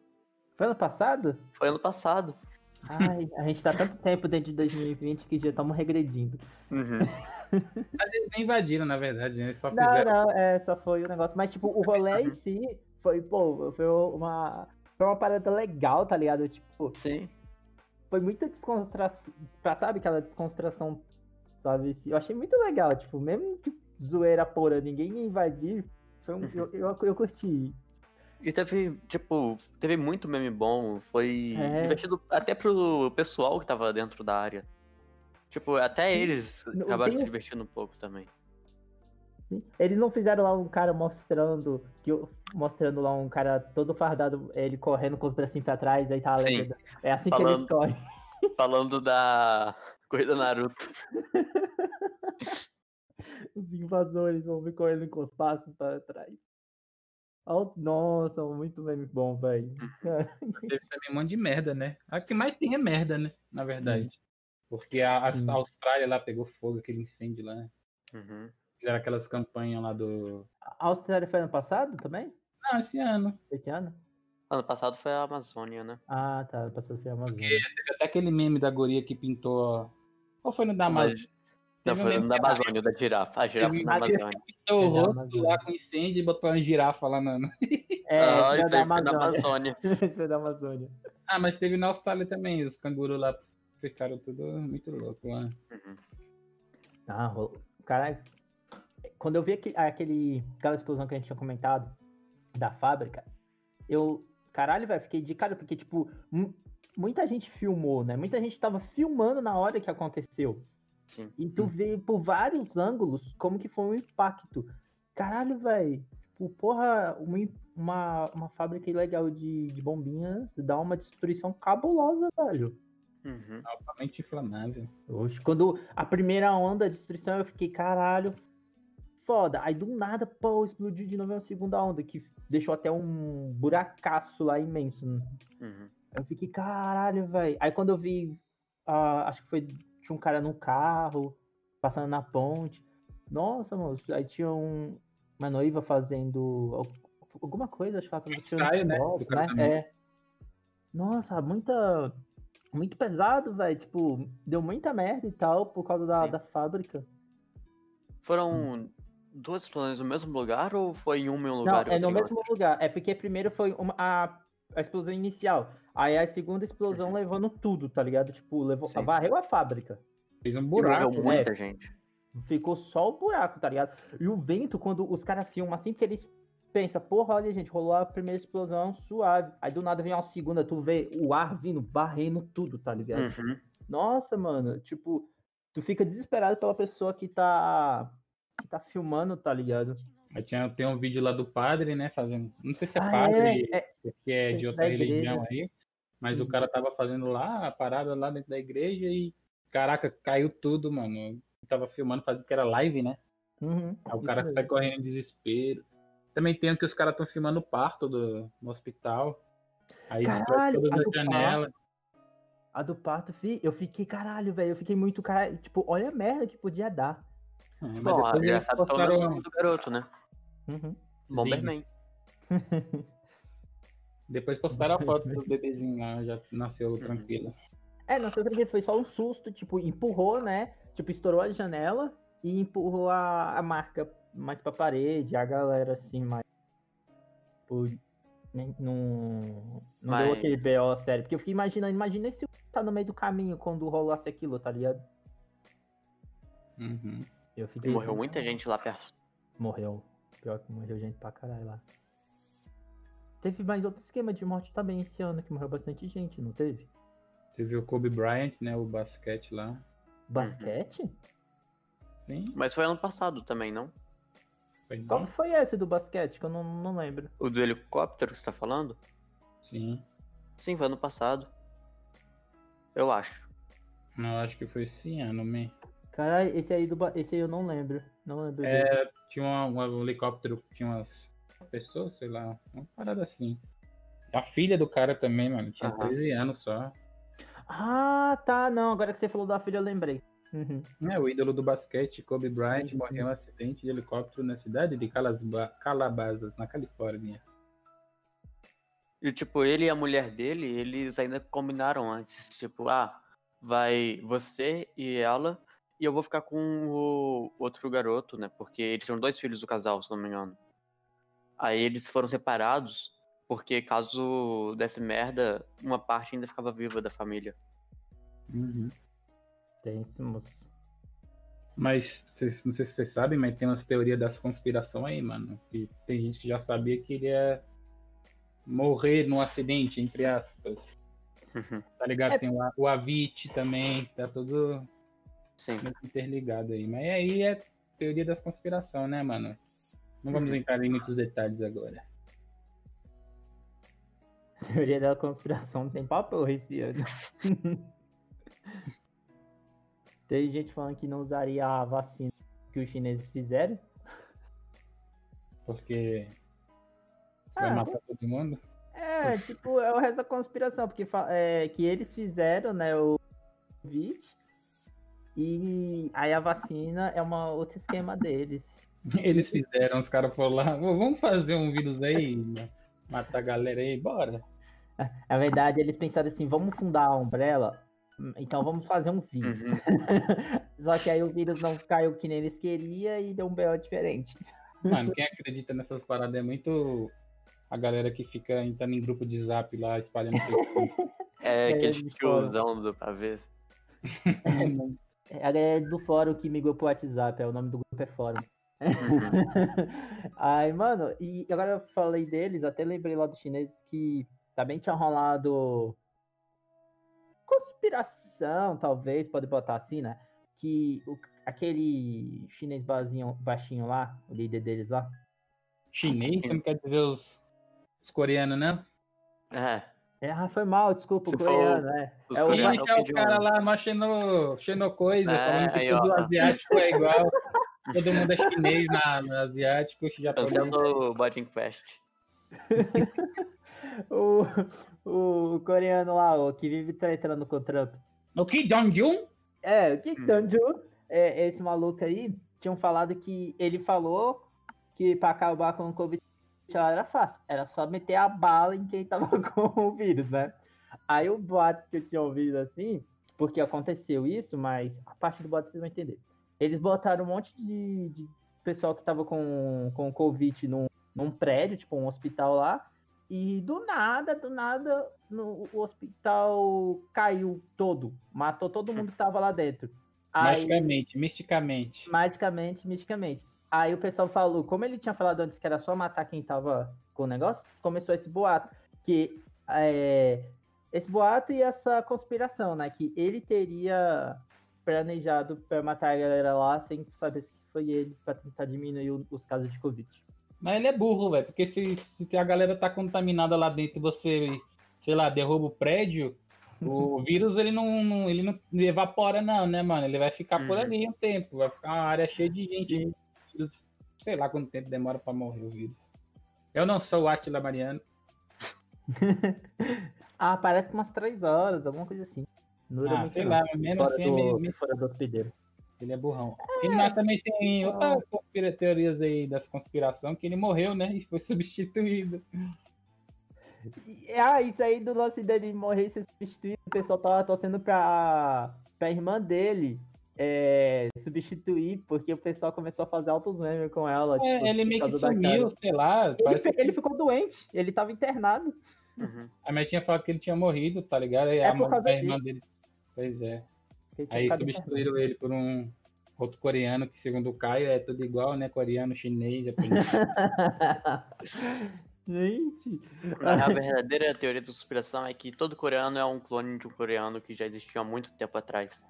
Foi ano passado? Foi ano passado. Ai, a gente tá tanto tempo dentro de 2020 que já estamos regredindo. Uhum. Mas eles nem invadiram, na verdade, né? Eles só não, fizeram... Não, é, só foi o negócio. Mas, tipo, o rolê em si foi, pô, foi uma. Foi uma parada legal, tá ligado? Tipo. Sim. Foi muita descontração. Sabe aquela descontração, sabe? Eu achei muito legal, tipo, mesmo que zoeira pura, ninguém ia invadir. Foi um, eu, eu, eu curti. E teve, tipo, teve muito meme bom. Foi é. divertido até pro pessoal que tava dentro da área. Tipo, até eles acabaram se divertindo um pouco também. Eles não fizeram lá um cara mostrando que mostrando lá um cara todo fardado, ele correndo com os bracinhos pra trás, aí tá a Sim. legenda. É assim que Falando- eles correm. Falando da corrida Naruto. Os invasores vão vir correndo com os passos para trás. Nossa, muito meme bom, velho. Teve também um monte de merda, né? A que mais tem é merda, né? Na verdade. Porque a, a Hum. Austrália lá pegou fogo, aquele incêndio lá, né? Uhum. Fizeram aquelas campanhas lá do. A Austrália foi ano passado também? Não, esse ano. Esse ano? Ano passado foi a Amazônia, né? Ah, tá. Ano passado foi a Amazônia. Teve até aquele meme da guria que pintou. Ou foi no da Amazônia? Mas- Não, um foi meme da Amazônia, da girafa. A girafa da uma- Amazônia. pintou o É da rosto Amazônia. lá com incêndio e botou uma girafa lá na. na- É, ah, esse isso da foi na Amazônia. Amazônia. Esse foi da Amazônia. Ah, mas teve na Austrália também. Os cangurus lá ficaram tudo muito louco lá. Uhum. Ah, ro- cara, quando eu vi aquele, aquele, aquela explosão que a gente tinha comentado da fábrica, eu, caralho, velho, fiquei de cara, porque, tipo, mu- muita gente filmou, né? Muita gente tava filmando na hora que aconteceu. Sim. E tu vê por vários ângulos como que foi o impacto. Caralho, velho. Tipo, porra, uma, uma fábrica ilegal de, de bombinhas dá uma destruição cabulosa, velho. Uhum. Altamente inflamável. Oxe, quando a primeira onda de destruição eu fiquei, caralho, foda. Aí do nada, pô, explodiu de novo uma segunda onda, que deixou até um buracaço lá imenso. Uhum. Eu fiquei, caralho, velho. Aí quando eu vi, ah, acho que foi, tinha um cara no carro, passando na ponte. Nossa, moço, aí tinha um, uma noiva fazendo al- alguma coisa, acho que ela tava tirando ensaio, né, foto, do casamento. É. Nossa, muita. Muito pesado, velho. Tipo, deu muita merda e tal por causa da, Sim. da fábrica. Foram duas explosões no mesmo lugar ou foi em uma em um Não, lugar e é no mesmo lugar. É porque primeiro foi uma- a, a explosão inicial. Aí a segunda explosão levando tudo, tá ligado? Tipo, levou, Sim. varreu a fábrica. Fez um buraco. morreu né? muita gente. Ficou só o buraco, tá ligado? E o vento, quando os caras filmam assim, porque eles pensam, porra, olha, gente, rolou a primeira explosão suave. Aí do nada vem uma segunda, tu vê o ar vindo, barrendo tudo, tá ligado? Uhum. Nossa, mano, tipo, tu fica desesperado pela pessoa que tá. Que tá filmando, tá ligado? Aí tinha, tem um vídeo lá do padre, né? Fazendo. Não sei se é Ah, padre, é, é, porque é de outra igreja. religião aí. Mas o Uhum. cara tava fazendo lá a parada lá dentro da igreja e. Caraca, caiu tudo, mano. Tava filmando, fazendo que era live, né? uhum, Aí o cara mesmo. sai correndo em desespero. Também tem que os caras estão filmando o parto do, no hospital. Aí Caralho, todas a as do janelas. A do parto, fi, eu fiquei, caralho, velho. Eu fiquei muito, caralho. Tipo, olha a merda que podia dar. Ah, mas Bom, depois já sabe pelo menos o postaram, nome do garoto, né? Uhum. Bomberman. depois postaram a foto do bebezinho lá, já Uhum. nasceu tranquilo. É, não sei o que foi só um susto, tipo, empurrou, né? Tipo, estourou a janela e empurrou a, a marca mais pra parede, a galera assim, mais. Tipo, nem- não. Não deu Mas- aquele BO sério. Porque eu fiquei imaginando, imagina se tá no meio do caminho quando rolasse aquilo, tá ligado? Uhum. Eu E fiquei. morreu assim, muita gente lá perto. Morreu. Pior que morreu gente pra caralho lá. Teve mais outro esquema de morte também esse ano, que morreu bastante gente, não teve? Teve o Kobe Bryant, né? O basquete lá. Basquete? Sim, Mas foi ano passado também, não? foi Qual foi esse do basquete? Que eu não, não lembro. O do helicóptero que você tá falando? Sim. Sim, foi ano passado. Eu acho. Não, acho que foi esse ano, man. Caralho, esse aí do ba- esse aí eu não lembro. Não lembro. É, tinha uma- um helicóptero que tinha umas pessoas, sei lá, uma parada assim. A filha do cara também, mano, tinha Aham. 13 anos só. Ah, tá, não. Agora que você falou da filha, eu lembrei. Uhum. É, o ídolo do basquete, Kobe Bryant, Sim, morreu em um acidente de helicóptero na cidade de Calasba- Calabasas, na Califórnia. E tipo, ele e a mulher dele, eles ainda combinaram antes. Tipo, ah, vai você e ela, e eu vou ficar com o outro garoto, né? Porque eles tinham dois filhos do casal, se não me engano. Aí eles foram separados, porque caso desse merda, uma parte ainda ficava viva da família. Uhum. Tem esse moço. Mas, vocês- não sei se vocês sabem, mas tem umas teorias das conspiração aí, mano. E tem gente que já sabia que ele ia morrer num acidente, entre aspas. Tá ligado? É. Tem o, o Avit também, tá tudo Sim. muito interligado aí. Mas aí é teoria das conspiração, né, mano? Não vamos entrar em muitos detalhes agora. Teoria da conspiração não tem papo esse ano. Tem gente falando que não usaria a vacina que os chineses fizeram. Porque. Você vai Ah, matar todo mundo? É, tipo, é o resto da conspiração, porque é, que eles fizeram, né, o Covid, e aí a vacina é uma outro esquema deles. Eles fizeram, os caras foram lá, "Ô, vamos fazer um vírus aí, ma- matar a galera aí, bora. Na verdade, eles pensaram assim, vamos fundar a Umbrella, então vamos fazer um vírus. Uhum. Só que aí o vírus não caiu que nem eles queriam e deu um BO diferente. Mano, quem acredita nessas paradas é muito a galera que fica entrando em grupo de zap lá, espalhando. É É, aquele tiozão do pavê. É A galera do fórum que migrou pro WhatsApp, é, o nome do grupo é fórum. Ai, mano, e agora eu falei deles, até lembrei lá dos chineses que também tinha rolado conspiração, talvez, pode botar assim, né? Que o- aquele chinês baixinho, baixinho lá, o líder deles lá, Chinês, você não quer dizer os, os coreanos, né? É. é, ah, foi mal, desculpa, for coreano, né? os É o Chinês é o cara lá, mó xeno, xenocoisa, É, falando que aí, todo ó. asiático é igual. Todo mundo é chinês na, no asiático, japonês. Cancela o Body Quest. O, o coreano lá, o que vive tretando com o Trump. O Kim Jong-un? É, o Kim Hum. Jong-un, é, esse maluco aí, tinham falado que ele falou que pra acabar com o Covid lá era fácil. Era só meter a bala em quem tava com o vírus, né? Aí o boato que eu tinha ouvido assim, porque aconteceu isso, mas a parte do boato vocês vão entender. Eles botaram um monte de, de pessoal que tava com, com Covid num, num prédio, tipo um hospital lá, e do nada, do nada, no, o hospital caiu todo. Matou todo mundo que tava lá dentro. Aí, Magicamente, misticamente. magicamente, misticamente. Aí o pessoal falou, como ele tinha falado antes que era só matar quem tava com o negócio, começou esse boato. Que é, esse boato e essa conspiração, né? Que ele teria planejado pra matar a galera lá sem saber se foi ele pra tentar diminuir os casos de Covid. Mas ele é burro, velho. Porque se, se a galera tá contaminada lá dentro e você, sei lá, derruba o prédio, o vírus ele não, não- ele não evapora, não, né, mano? Ele vai ficar por Uhum. ali um tempo. Vai ficar uma área cheia de gente. Vírus, Sei lá quanto tempo demora pra morrer o vírus. Eu não sou o Atila Mariano. Ah, parece que umas três horas, alguma coisa assim. Não dura Ah, sei não. lá, mas mesmo Fora assim é do, meio- fora do hospedeiro. ele é burrão. E mas também tem outras conspira- teorias aí das conspiração que ele morreu, né? E foi substituído. Ah, isso aí do lance dele morrer e ser substituído, o pessoal tava torcendo pra, pra irmã dele é, substituir, porque o pessoal começou a fazer altos memes com ela. É, tipo, ele meio que sumiu, sei lá. Ele, que- ele ficou doente, ele tava internado. Uhum. A minha tinha falado que ele tinha morrido, tá ligado? Aí É a, por mãe- causa a irmã dele. Pois é. Aí substituíram ele por um outro coreano, que segundo o Caio é tudo igual, né? Coreano, chinês, japonês. internado. Gente. A verdadeira teoria da conspiração é que todo coreano é um clone de um coreano que já existiu há muito tempo atrás.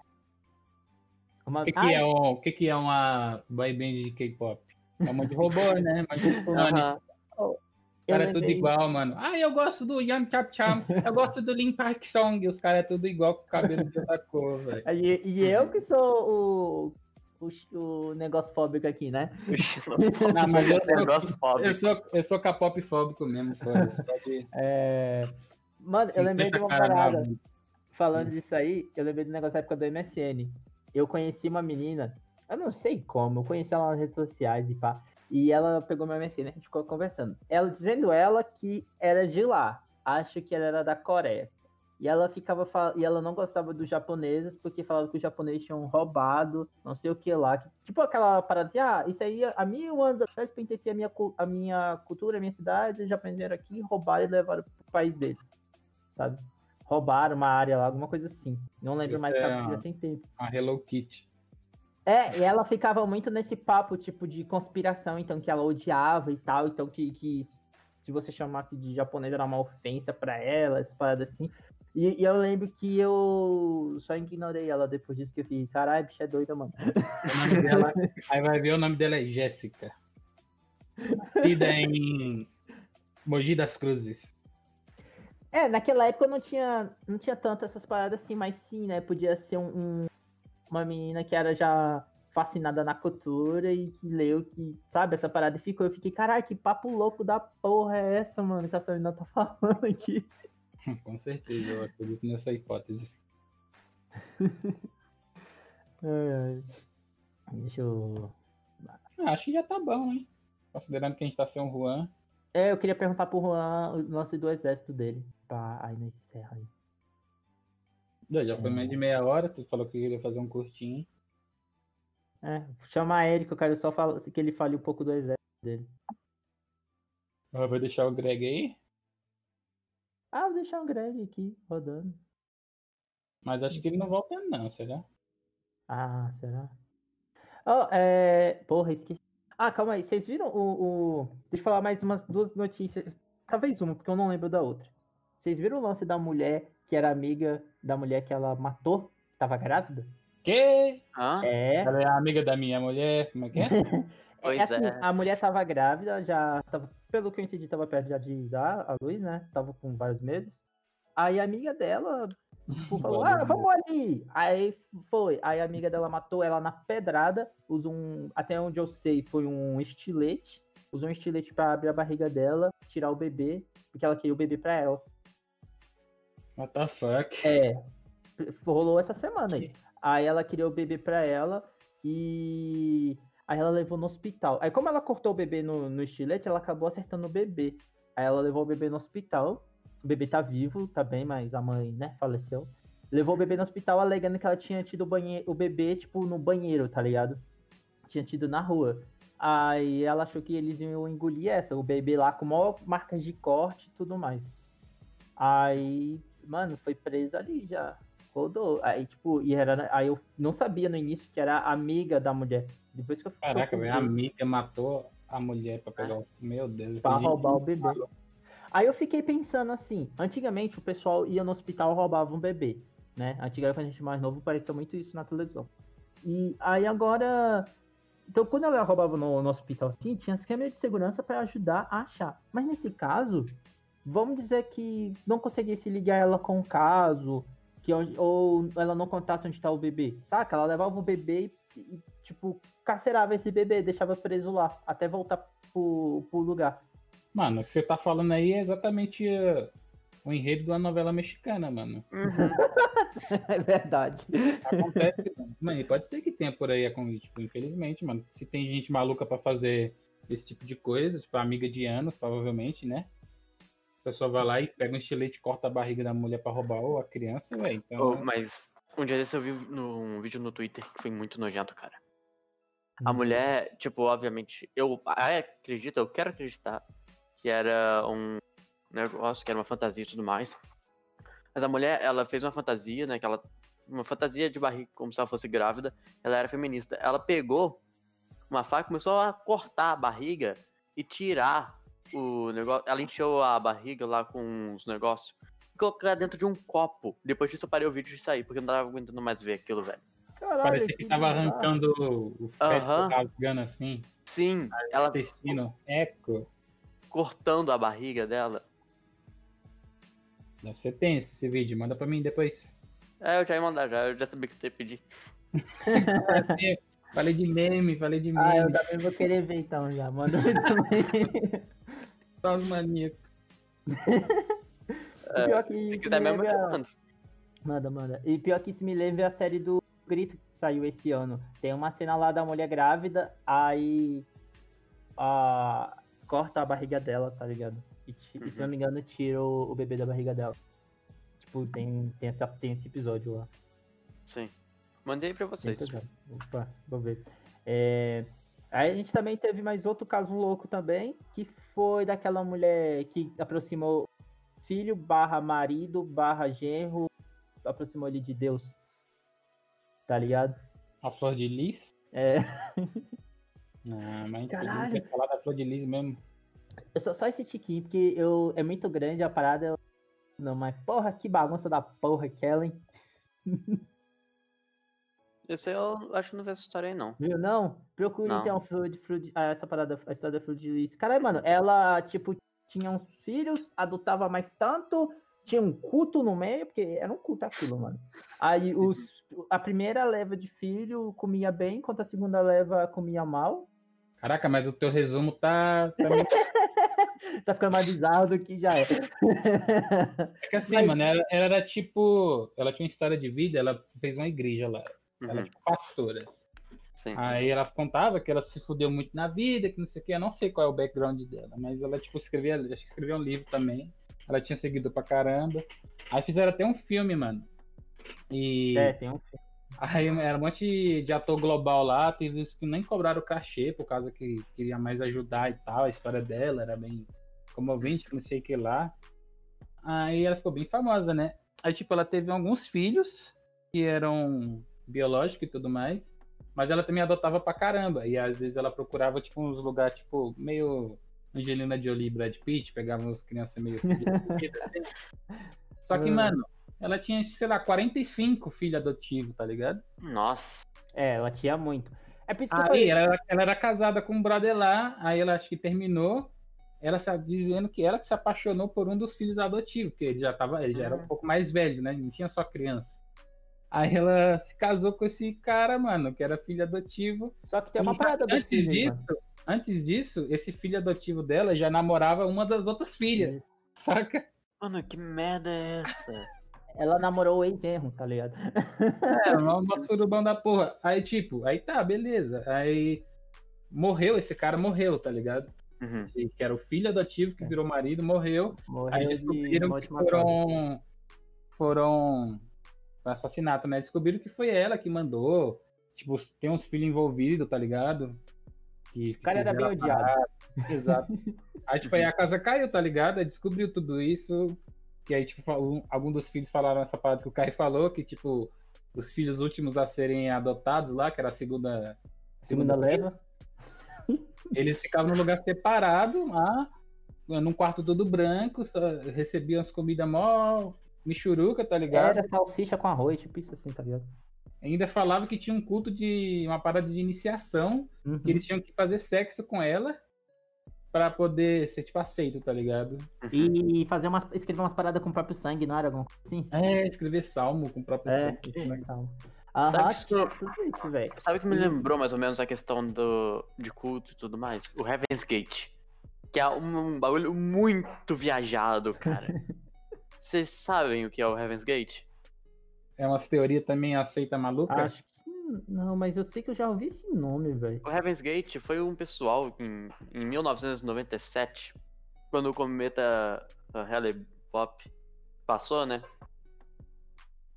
Uma... O que, que é um, o que, que é uma boy band de K-pop? É um monte de robô, né? Mas os eu caras é tudo igual, mano. Ah, eu gosto do Yam Chap Cham, eu gosto do Lin Park Song, os caras é tudo igual com o cabelo de outra cor, velho. E, e eu que sou o, o, o negócio fóbico aqui, né? Não, mas eu sou, Negócio eu sou, eu sou K-pop fóbico mesmo. Pode É, Mano, eu lembrei de 50 uma cara parada. Falando disso aí, eu lembrei do negócio da época do MSN. Eu conheci uma menina, eu não sei como, eu conheci ela nas redes sociais e pá. E ela pegou meu MSN, a gente ficou conversando. Ela dizendo ela que era de lá. Acho que ela era da Coreia. E ela ficava e ela não gostava dos japoneses porque falava que os japoneses tinham roubado, não sei o que lá. Que- Tipo aquela parada de, ah, isso aí há mil anos atrás pertencia à minha, à minha cultura, à minha cidade, os japoneses vieram aqui, roubaram e levaram pro país deles, sabe? Roubaram uma área lá, alguma coisa assim. Não lembro Isso mais, é a- Já tem tempo. A Hello Kitty. É, e ela ficava muito nesse papo, tipo, de conspiração, então, que ela odiava e tal, então que, que se você chamasse de japonês era uma ofensa pra ela, essa parada assim. E, e eu lembro que eu só ignorei ela depois disso, que eu fiquei, caralho, bicha é doida, mano. O nome dela, aí vai ver o nome dela é Jéssica. Nascida em Mogi das Cruzes. É, naquela época não tinha, não tinha tanto essas paradas assim, mas sim, né? Podia ser um, um- uma menina que era já fascinada na cultura e que leu, que, sabe, essa parada e ficou. Eu fiquei, caralho, que papo louco da porra é essa, mano, que essa menina tá falando aqui. Com certeza, eu acredito nessa hipótese. Ai. Deixa eu. Ah, acho que já tá bom, hein? Considerando que a gente tá sem um Juan. É, eu queria perguntar pro Juan o lance do exército dele. Pá, aí não encerra aí. Já já foi mais de meia hora, tu falou que queria fazer um curtinho. É, chama ele, que eu quero só falar, que ele fale um pouco do exército dele. Eu vou deixar o Greg aí, Ah, vou deixar o Greg aqui rodando. mas acho que ele não volta não, será? Ah, será? Oh, é... Porra, esqueci. Ah, calma aí. Vocês viram o, o- Deixa eu falar mais umas duas notícias. Talvez uma, porque eu não lembro da outra. Vocês viram o lance da mulher que era amiga da mulher que ela matou? Que tava grávida? Que? Hã? É. Ela é amiga da minha mulher, como é que é? Pois é assim, é. a mulher tava grávida, já tava, pelo que eu entendi, tava perto já de dar a luz, né? Tava com vários meses. Aí a amiga dela tipo, falou, ah, vamos ali. Aí foi. Aí a amiga dela matou ela na pedrada, usou um, até onde eu sei, foi um estilete. Usou um estilete pra abrir a barriga dela, tirar o bebê, porque ela queria o bebê pra ela. What the fuck? É, rolou essa semana aí. Aí ela queria o bebê pra ela e aí ela levou no hospital. Aí como ela cortou o bebê no, no estilete, ela acabou acertando o bebê. Aí ela levou o bebê no hospital. O bebê tá vivo, tá bem, mas a mãe, né, faleceu. Levou o bebê no hospital alegando que ela tinha tido o, o bebê, tipo, no banheiro, tá ligado? Tinha tido na rua. Aí ela achou que eles iam engolir essa, o bebê lá com maior marcas de corte e tudo mais. Aí, mano, foi preso ali já. Rodou. Aí, tipo, e era. Aí eu não sabia no início que era amiga da mulher. Depois que eu Caraca, eu velho, fui a amiga matou a mulher pra pegar o. Meu Deus. eu pra roubar o bebê. Aí eu fiquei pensando assim, antigamente o pessoal ia no hospital e roubava um bebê, né? Antigamente, quando a gente mais novo, parecia muito isso na televisão. E aí agora. Então, quando ela roubava no, no hospital assim, tinha esquema de segurança para ajudar a achar. Mas nesse caso, vamos dizer que não conseguisse ligar ela com o caso, que onde- ou ela não contasse onde tá o bebê, saca? Ela levava o bebê e, e, tipo, carcerava esse bebê, deixava preso lá, até voltar pro, pro lugar. Mano, o que você tá falando aí é exatamente uh, o enredo da novela mexicana, mano. Uhum. É verdade. Acontece, mano. Mano, e pode ser que tenha por aí, com- tipo, infelizmente, mano. Se tem gente maluca pra fazer esse tipo de coisa, tipo, amiga de anos, provavelmente, né? A pessoa vai lá e pega um estilete e corta a barriga da mulher pra roubar ou a criança, velho. Então, Oh, mas um dia desse eu vi no, um vídeo no Twitter que foi muito nojento, cara. A mulher, tipo, obviamente, eu ah, acredito, eu quero acreditar que era um negócio, que era uma fantasia e tudo mais. Mas a mulher, ela fez uma fantasia, né? Que ela, uma fantasia de barriga, como se ela fosse grávida. Ela era feminista. Ela pegou uma faca e começou a cortar a barriga e tirar o negócio. Ela encheu a barriga lá com os negócios e colocar dentro de um copo. Depois disso eu parei o vídeo e saí, porque eu não tava aguentando mais ver aquilo, velho. Caralho, parecia que tava bizarro. arrancando o feto, Aham. rasgando assim, Sim, ela intestino, eco. cortando a barriga dela. Deve ser tenso esse vídeo, manda pra mim depois. É, eu já ia mandar já, eu já sabia que tu ia pedir. Falei de meme, falei de Ah, eu meme, também vou querer ver então já. Manda aí também. É, pior que Se isso quiser me mesmo, eu te lembra... mando. Manda, manda. E pior que isso me lembra a série do Grito que saiu esse ano. Tem uma cena lá da mulher grávida, aí a... corta a barriga dela, tá ligado? E, e se não me engano, tira o, o bebê da barriga dela. Tipo, tem, tem, essa, tem esse episódio lá. Sim. Mandei pra vocês. pesado. Opa, vou ver. É, Aí a gente também teve mais outro caso louco também, que foi daquela mulher que aproximou filho barra marido barra genro, aproximou ele de Deus. Tá ligado? A flor de lis? É, Não, mas Caralho. quer falar da flor de lis mesmo. é só, só esse tiquinho, porque eu, é muito grande a parada. eu- Não, mas porra, que bagunça da porra, Kellen. Isso aí eu acho que não vi essa história aí, não. Viu, não? Procure Não. então Flood, Flood, ah, essa parada, a história da Flood Liz. Caralho, mano, ela, tipo, tinha uns filhos, adotava mais tanto, tinha um culto no meio, porque era um culto aquilo, mano. Aí os, a primeira leva de filho comia bem, enquanto a segunda leva comia mal. Caraca, mas o teu resumo tá. tá meio- Tá ficando mais bizarro do que já é. É que assim, Mas- mano, ela, ela era tipo. Ela tinha uma história de vida, ela fez uma igreja lá. Ela Uhum, é tipo pastora. sim. Aí ela contava que ela se fudeu muito na vida, que não sei o que. Eu não sei qual é o background dela, mas ela, tipo, escrevia, acho que escreveu um livro também. Ela tinha seguido pra caramba. Aí fizeram até um filme, mano. E É, tem um aí era um monte de ator global lá, teve uns que nem cobraram o cachê, por causa que queria mais ajudar e tal. A história dela era bem comovente, não sei o que lá. Aí ela ficou bem famosa, né? Aí, tipo, ela teve alguns filhos que eram biológicos e tudo mais. Mas ela também adotava pra caramba. E às vezes ela procurava, tipo, uns lugares, tipo, meio Angelina Jolie e Brad Pitt, pegava umas crianças meio. assim. Só que, Ah. mano, ela tinha, sei lá, 45 filhos adotivos, tá ligado? Nossa. É, ela tinha muito. É por isso que eu falei. ela, era- ela era casada com um brother lá, aí ela acho que terminou. Ela dizendo que ela que se apaixonou por um dos filhos adotivos, porque ele já tava, ele já era um Uhum. pouco mais velho, né? Não tinha só criança. Aí ela se casou com esse cara, mano, que era filho adotivo. Só que tem uma E parada antes filhos, disso, mano. antes disso, esse filho adotivo dela já namorava uma das outras filhas, saca? Mano, que merda é essa? Ela namorou o ex-genro, tá ligado? É, uma, surubão da porra. Aí, tipo, aí tá, beleza. Aí morreu, esse cara morreu, tá ligado? Uhum. Que era o filho adotivo que virou marido, morreu. Aí Morreu de descobriram que morte matada. foram. Foram. Assassinato, né? Descobriram que foi ela que mandou. Tipo, tem uns filhos envolvidos, tá ligado? Que, O cara era bem odiado. parada. Exato. Aí, tipo, aí a casa caiu, tá ligado? Aí descobriu tudo isso. E aí, tipo, um- algum dos filhos falaram essa parada que o Kai falou, que, tipo, os filhos últimos a serem adotados lá, que era a segunda. Segunda leva. Eles ficavam num lugar separado, lá, num quarto todo branco, recebiam as comidas mó michuruca, tá ligado? Era salsicha com arroz, tipo isso assim, tá ligado? Ainda falava que tinha um culto de uma parada de iniciação, Uhum. que eles tinham que fazer sexo com ela pra poder ser tipo aceito, tá ligado? E fazer umas. escrever umas paradas com o próprio sangue, não era alguma coisa assim? É, escrever salmo com o próprio É, sangue, isso, né? calma. Aham, Sabe que isso- velho. Sabe o que me lembrou mais ou menos a questão do, de culto e tudo mais? O Heaven's Gate. Que é um, um bagulho muito viajado, cara. Vocês sabem o que é o Heaven's Gate? É umas teorias também aceita maluca. Acho que. Não, mas eu sei que eu já ouvi esse nome, velho. O Heaven's Gate foi um pessoal em, em 1997, quando o cometa uh, Hale-Bopp passou, né?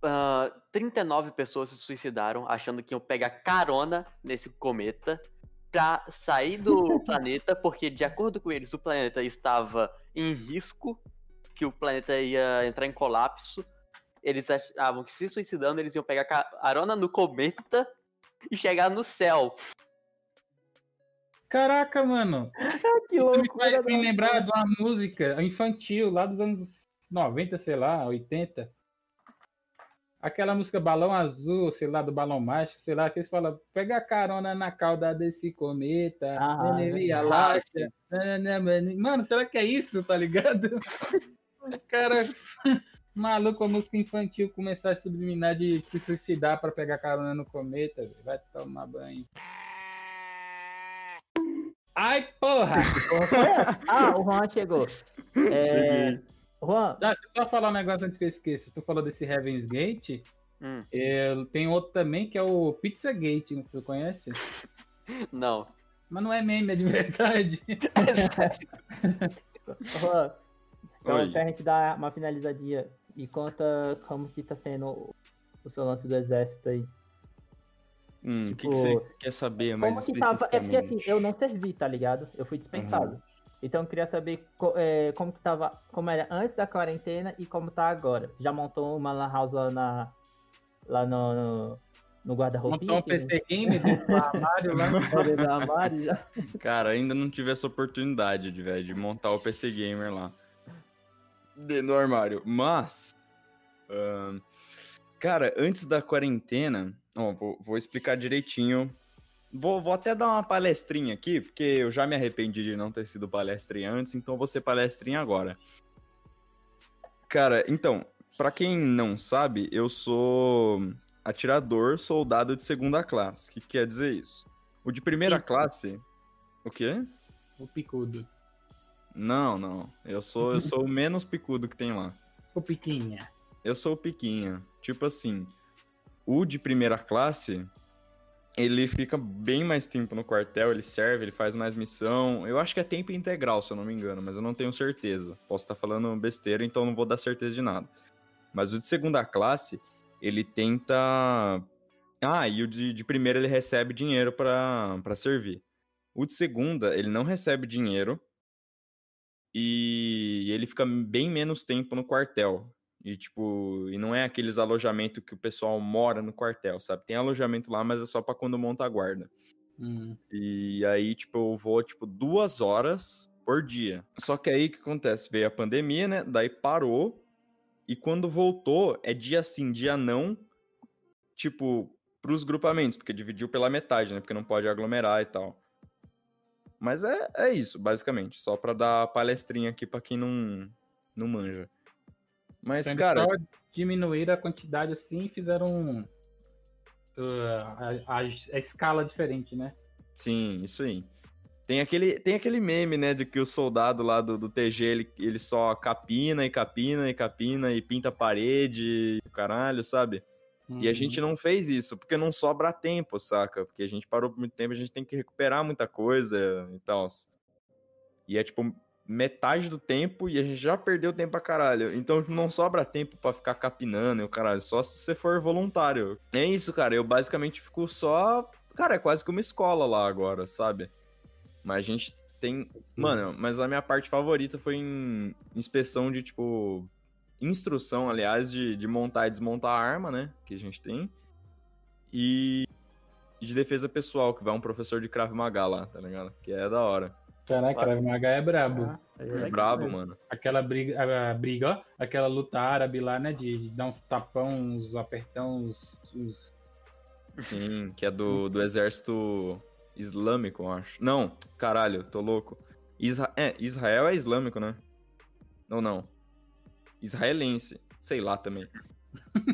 Ah, 39 pessoas se suicidaram achando que iam pegar carona nesse cometa pra sair do planeta, porque de acordo com eles o planeta estava em risco, que o planeta ia entrar em colapso. Eles achavam que se suicidando eles iam pegar carona no cometa e chegar no céu. Caraca, mano. que Isso me faz me da lembrar de uma música infantil lá dos anos 90, sei lá, 80. Aquela música Balão Azul, sei lá, do Balão Mágico, sei lá, que eles falam, pega a carona na cauda desse cometa, Ah, é láctea, nananana. Mano, será que é isso, tá ligado? Os caras maluco, a música infantil começar a subliminar de se suicidar pra pegar carona no cometa, velho. vai tomar banho. Ai, porra! Ah, o Juan chegou. É... Juan, Ah, deixa eu só falar um negócio antes que eu esqueça. Tu falou desse Heaven's Gate. Hum, é, tem outro também que é o Pizza Gate, não tu conhece? não. Mas não é meme, é de verdade. Juan, então Oi. pra gente dar uma finalizadinha e conta como que tá sendo o seu lance do exército aí. Hum, o que, Tipo, que você quer saber mais Como que tava? É porque assim, eu não servi, tá ligado? Eu fui dispensado. Então eu queria saber co- é, como que tava, como era antes da quarentena e como tá agora. Você já montou uma lan house lá, na, lá no, no, no guarda-roupinha? Montou um que- PC Game dentro do armário lá. dentro do armário já? Cara, ainda não tive essa oportunidade de, velho, de montar o PC Gamer lá. De- no armário. Mas. ahn, cara, antes da quarentena. Ó, vou, vou explicar direitinho. Vou, vou até dar uma palestrinha aqui, porque eu já me arrependi de não ter sido palestrinha antes, então vou ser palestrinha agora. Cara, então, pra quem não sabe, eu sou atirador soldado de segunda classe. O que quer dizer isso? O de primeira Pico. classe. O quê? O picudo. Não, não. Eu sou, eu sou o menos picudo que tem lá. O piquinha. Eu sou o piquinha. Tipo assim, o de primeira classe, ele fica bem mais tempo no quartel, ele serve, ele faz mais missão. Eu acho que é tempo integral, se eu não me engano, mas eu não tenho certeza. Posso estar falando besteira, então não vou dar certeza de nada. Mas o de segunda classe, ele tenta. Ah, e o de, de primeira ele recebe dinheiro pra servir. O de segunda, ele não recebe dinheiro e ele fica bem menos tempo no quartel. E, tipo, e não é aqueles alojamentos que o pessoal mora no quartel, sabe? Tem alojamento lá, mas é só pra quando monta a guarda. Hum. E aí, tipo, eu vou, tipo, duas horas por dia. Só que aí o que acontece? Veio a pandemia, né? Daí parou. E quando voltou, é dia sim, dia não. Tipo, pros grupamentos, porque dividiu pela metade, né? Porque não pode aglomerar e tal. Mas é, é isso, basicamente. Só pra dar palestrinha aqui pra quem não, não manja. Mas, Então, cara. só diminuíram a quantidade assim e fizeram uh, a, a- a escala diferente, né? Sim, isso aí. Tem aquele, tem aquele meme, né, de que o soldado lá do, do TG, ele, ele só capina e capina e capina e pinta a parede caralho, sabe? E a Uhum. gente não fez isso, porque não sobra tempo, saca? Porque a gente parou por muito tempo, a gente tem que recuperar muita coisa e tal. E é tipo metade do tempo e a gente já perdeu tempo pra caralho. Então não sobra tempo pra ficar capinando e o caralho, só se você for voluntário. É isso, cara, eu basicamente fico só. Cara, é quase que uma escola lá agora, sabe? Mas a gente tem. Mano, mas a minha parte favorita foi em inspeção de, tipo. Instrução, aliás, de, de montar e desmontar a arma, né? Que a gente tem. E de defesa pessoal, que vai um professor de Krav Maga lá, tá ligado? Que é da hora. Caraca, Krav Maga é brabo. Ah, É legal brabo, mano. Aquela briga, a, a briga, ó, aquela luta árabe lá, né? De, de dar uns tapão, uns apertão, uns. uns- Sim, que é do, do exército islâmico, eu acho. Não, caralho, tô louco. Isra... É, Israel é islâmico, né? Ou não? Israelense. Sei lá também.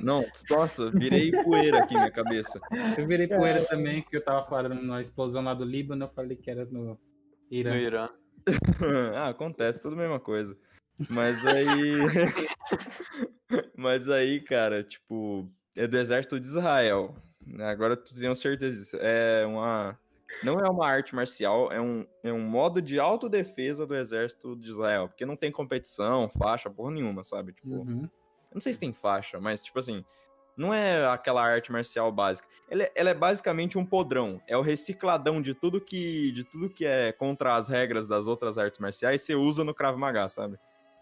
Não, nossa, virei poeira aqui na minha cabeça. Eu virei poeira também, que eu tava falando na explosão lá do Líbano, eu falei que era no Irã. No Irã. ah, acontece, tudo a mesma coisa. Mas aí. Mas aí, cara, tipo, é do exército de Israel. Agora tu tenho certeza disso. É uma. Não é uma arte marcial, é um, é um modo de autodefesa do exército de Israel. Porque não tem competição, faixa, porra nenhuma, sabe? Tipo, Uhum. eu não sei se tem faixa, mas, tipo assim, não é aquela arte marcial básica. Ela é, ela é basicamente um podrão. É o recicladão de tudo que de tudo que é contra as regras das outras artes marciais, você usa no Krav Maga, sabe?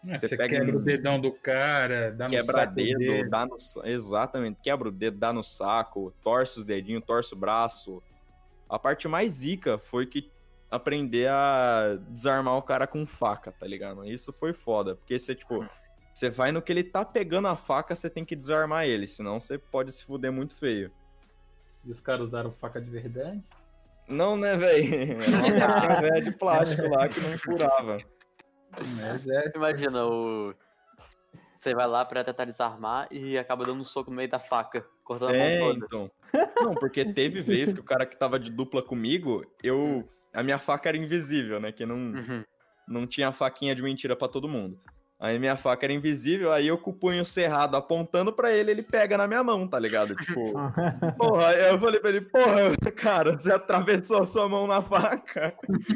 É, Você você pega quebra um- o dedão do cara, dá no Quebra saco dedo, dele. dá no exatamente, quebra o dedo, dá no saco, torce os dedinhos, torce o braço. A parte mais zica foi que aprender a desarmar o cara com faca, tá ligado? Isso foi foda, porque você tipo, você vai no que ele tá pegando a faca, você tem que desarmar ele, senão você pode se fuder muito feio. E os caras usaram faca de verdade. Não, né, velho? Era uma faca velha de plástico lá que não furava. Mas é. Imagina o. Você vai lá pra tentar desarmar e acaba dando um soco no meio da faca, cortando a É, mão toda. então. Não, porque teve vez que o cara que tava de dupla comigo, eu. A minha faca era invisível, né? Que não, Uhum. não tinha faquinha de mentira pra todo mundo. Aí minha faca era invisível, aí eu com o punho cerrado apontando pra ele, ele pega na minha mão, tá ligado? Tipo, porra, aí eu falei pra ele, porra, cara, você atravessou a sua mão na faca.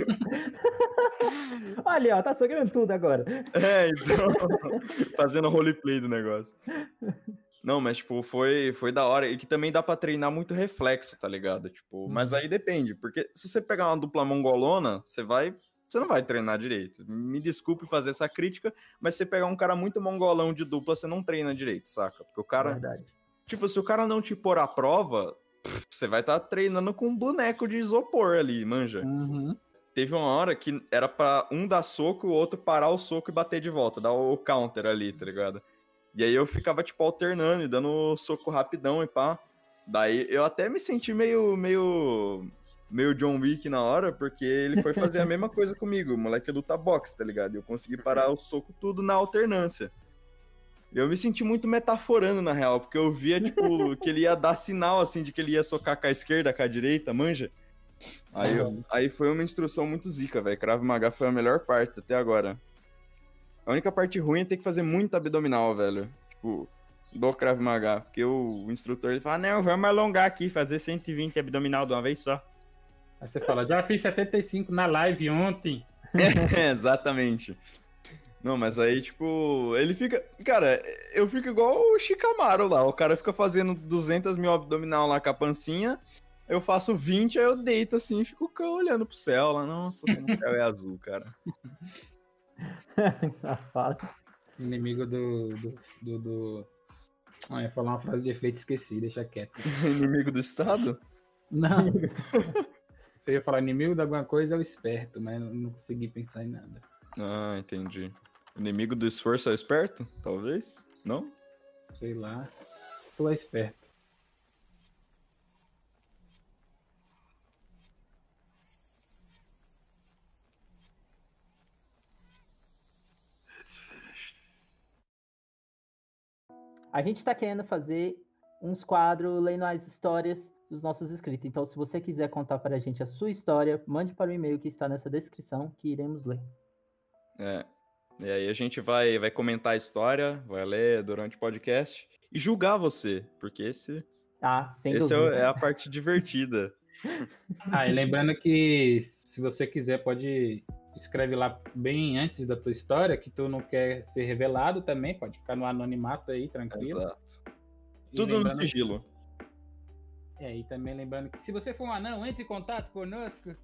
Olha, ó, tá sogrando tudo agora. É, então. fazendo roleplay do negócio. Não, mas, tipo, foi, foi da hora. E que também dá pra treinar muito reflexo, tá ligado? Tipo, mas aí depende. Porque se você pegar uma dupla mongolona, você vai. Você não vai treinar direito. Me desculpe fazer essa crítica, mas se você pegar um cara muito mongolão de dupla, você não treina direito, saca? Porque o cara. Verdade. Tipo, se o cara não te pôr à prova, pff, você vai estar treinando com um boneco de isopor ali, manja. Uhum. teve uma hora que era pra um dar soco, o outro parar o soco e bater de volta, dar o counter ali, tá ligado? E aí eu ficava, tipo, alternando e dando soco rapidão e pá. Daí eu até me senti meio, meio, meio John Wick na hora, porque ele foi fazer a mesma coisa comigo. O moleque luta boxe, tá ligado? E eu consegui parar o soco tudo na alternância. Eu me senti muito metaforando, na real, porque eu via, tipo, que ele ia dar sinal, assim, de que ele ia socar com a esquerda, com a direita, manja? Aí, eu- aí foi uma instrução muito zica, velho. Krav Maga foi a melhor parte até agora. A única parte ruim é ter que fazer muito abdominal, velho. Tipo, do Krav Maga. Porque o, instrutor ele fala, não, vamos alongar aqui, fazer 120 abdominal de uma vez só. Aí você fala, já fiz 75 na live ontem. É, exatamente. Não, mas aí, tipo, ele fica. Cara, eu fico igual o Shikamaru lá. O cara fica fazendo 200 mil abdominal lá com a pancinha. Eu faço 20, aí eu deito assim e fico olhando pro céu lá. Nossa, como o céu é azul, cara. Safado. Inimigo do. do. do. do... Ah, ia falar uma frase de efeito esqueci, deixa quieto. Inimigo do Estado? Não. eu ia falar inimigo de alguma coisa é o esperto, mas não- não consegui pensar em nada. Ah, entendi. Inimigo do esforço é o esperto? Talvez? Não? Sei lá. Tu é esperto. A gente tá querendo fazer uns quadros lendo as histórias dos nossos inscritos. Então, se você quiser contar para a gente a sua história, mande para o e-mail que está nessa descrição que iremos ler. É. E aí a gente vai, vai comentar a história, vai ler durante o podcast e julgar você, porque esse, Ah, sem esse é, é a parte divertida. Ah, e lembrando que se você quiser, pode escreve lá bem antes da tua história, que tu não quer ser revelado também, pode ficar no anonimato aí, tranquilo. Exato. E Tudo no sigilo. É, e também lembrando que se você for um anão, entre em contato conosco.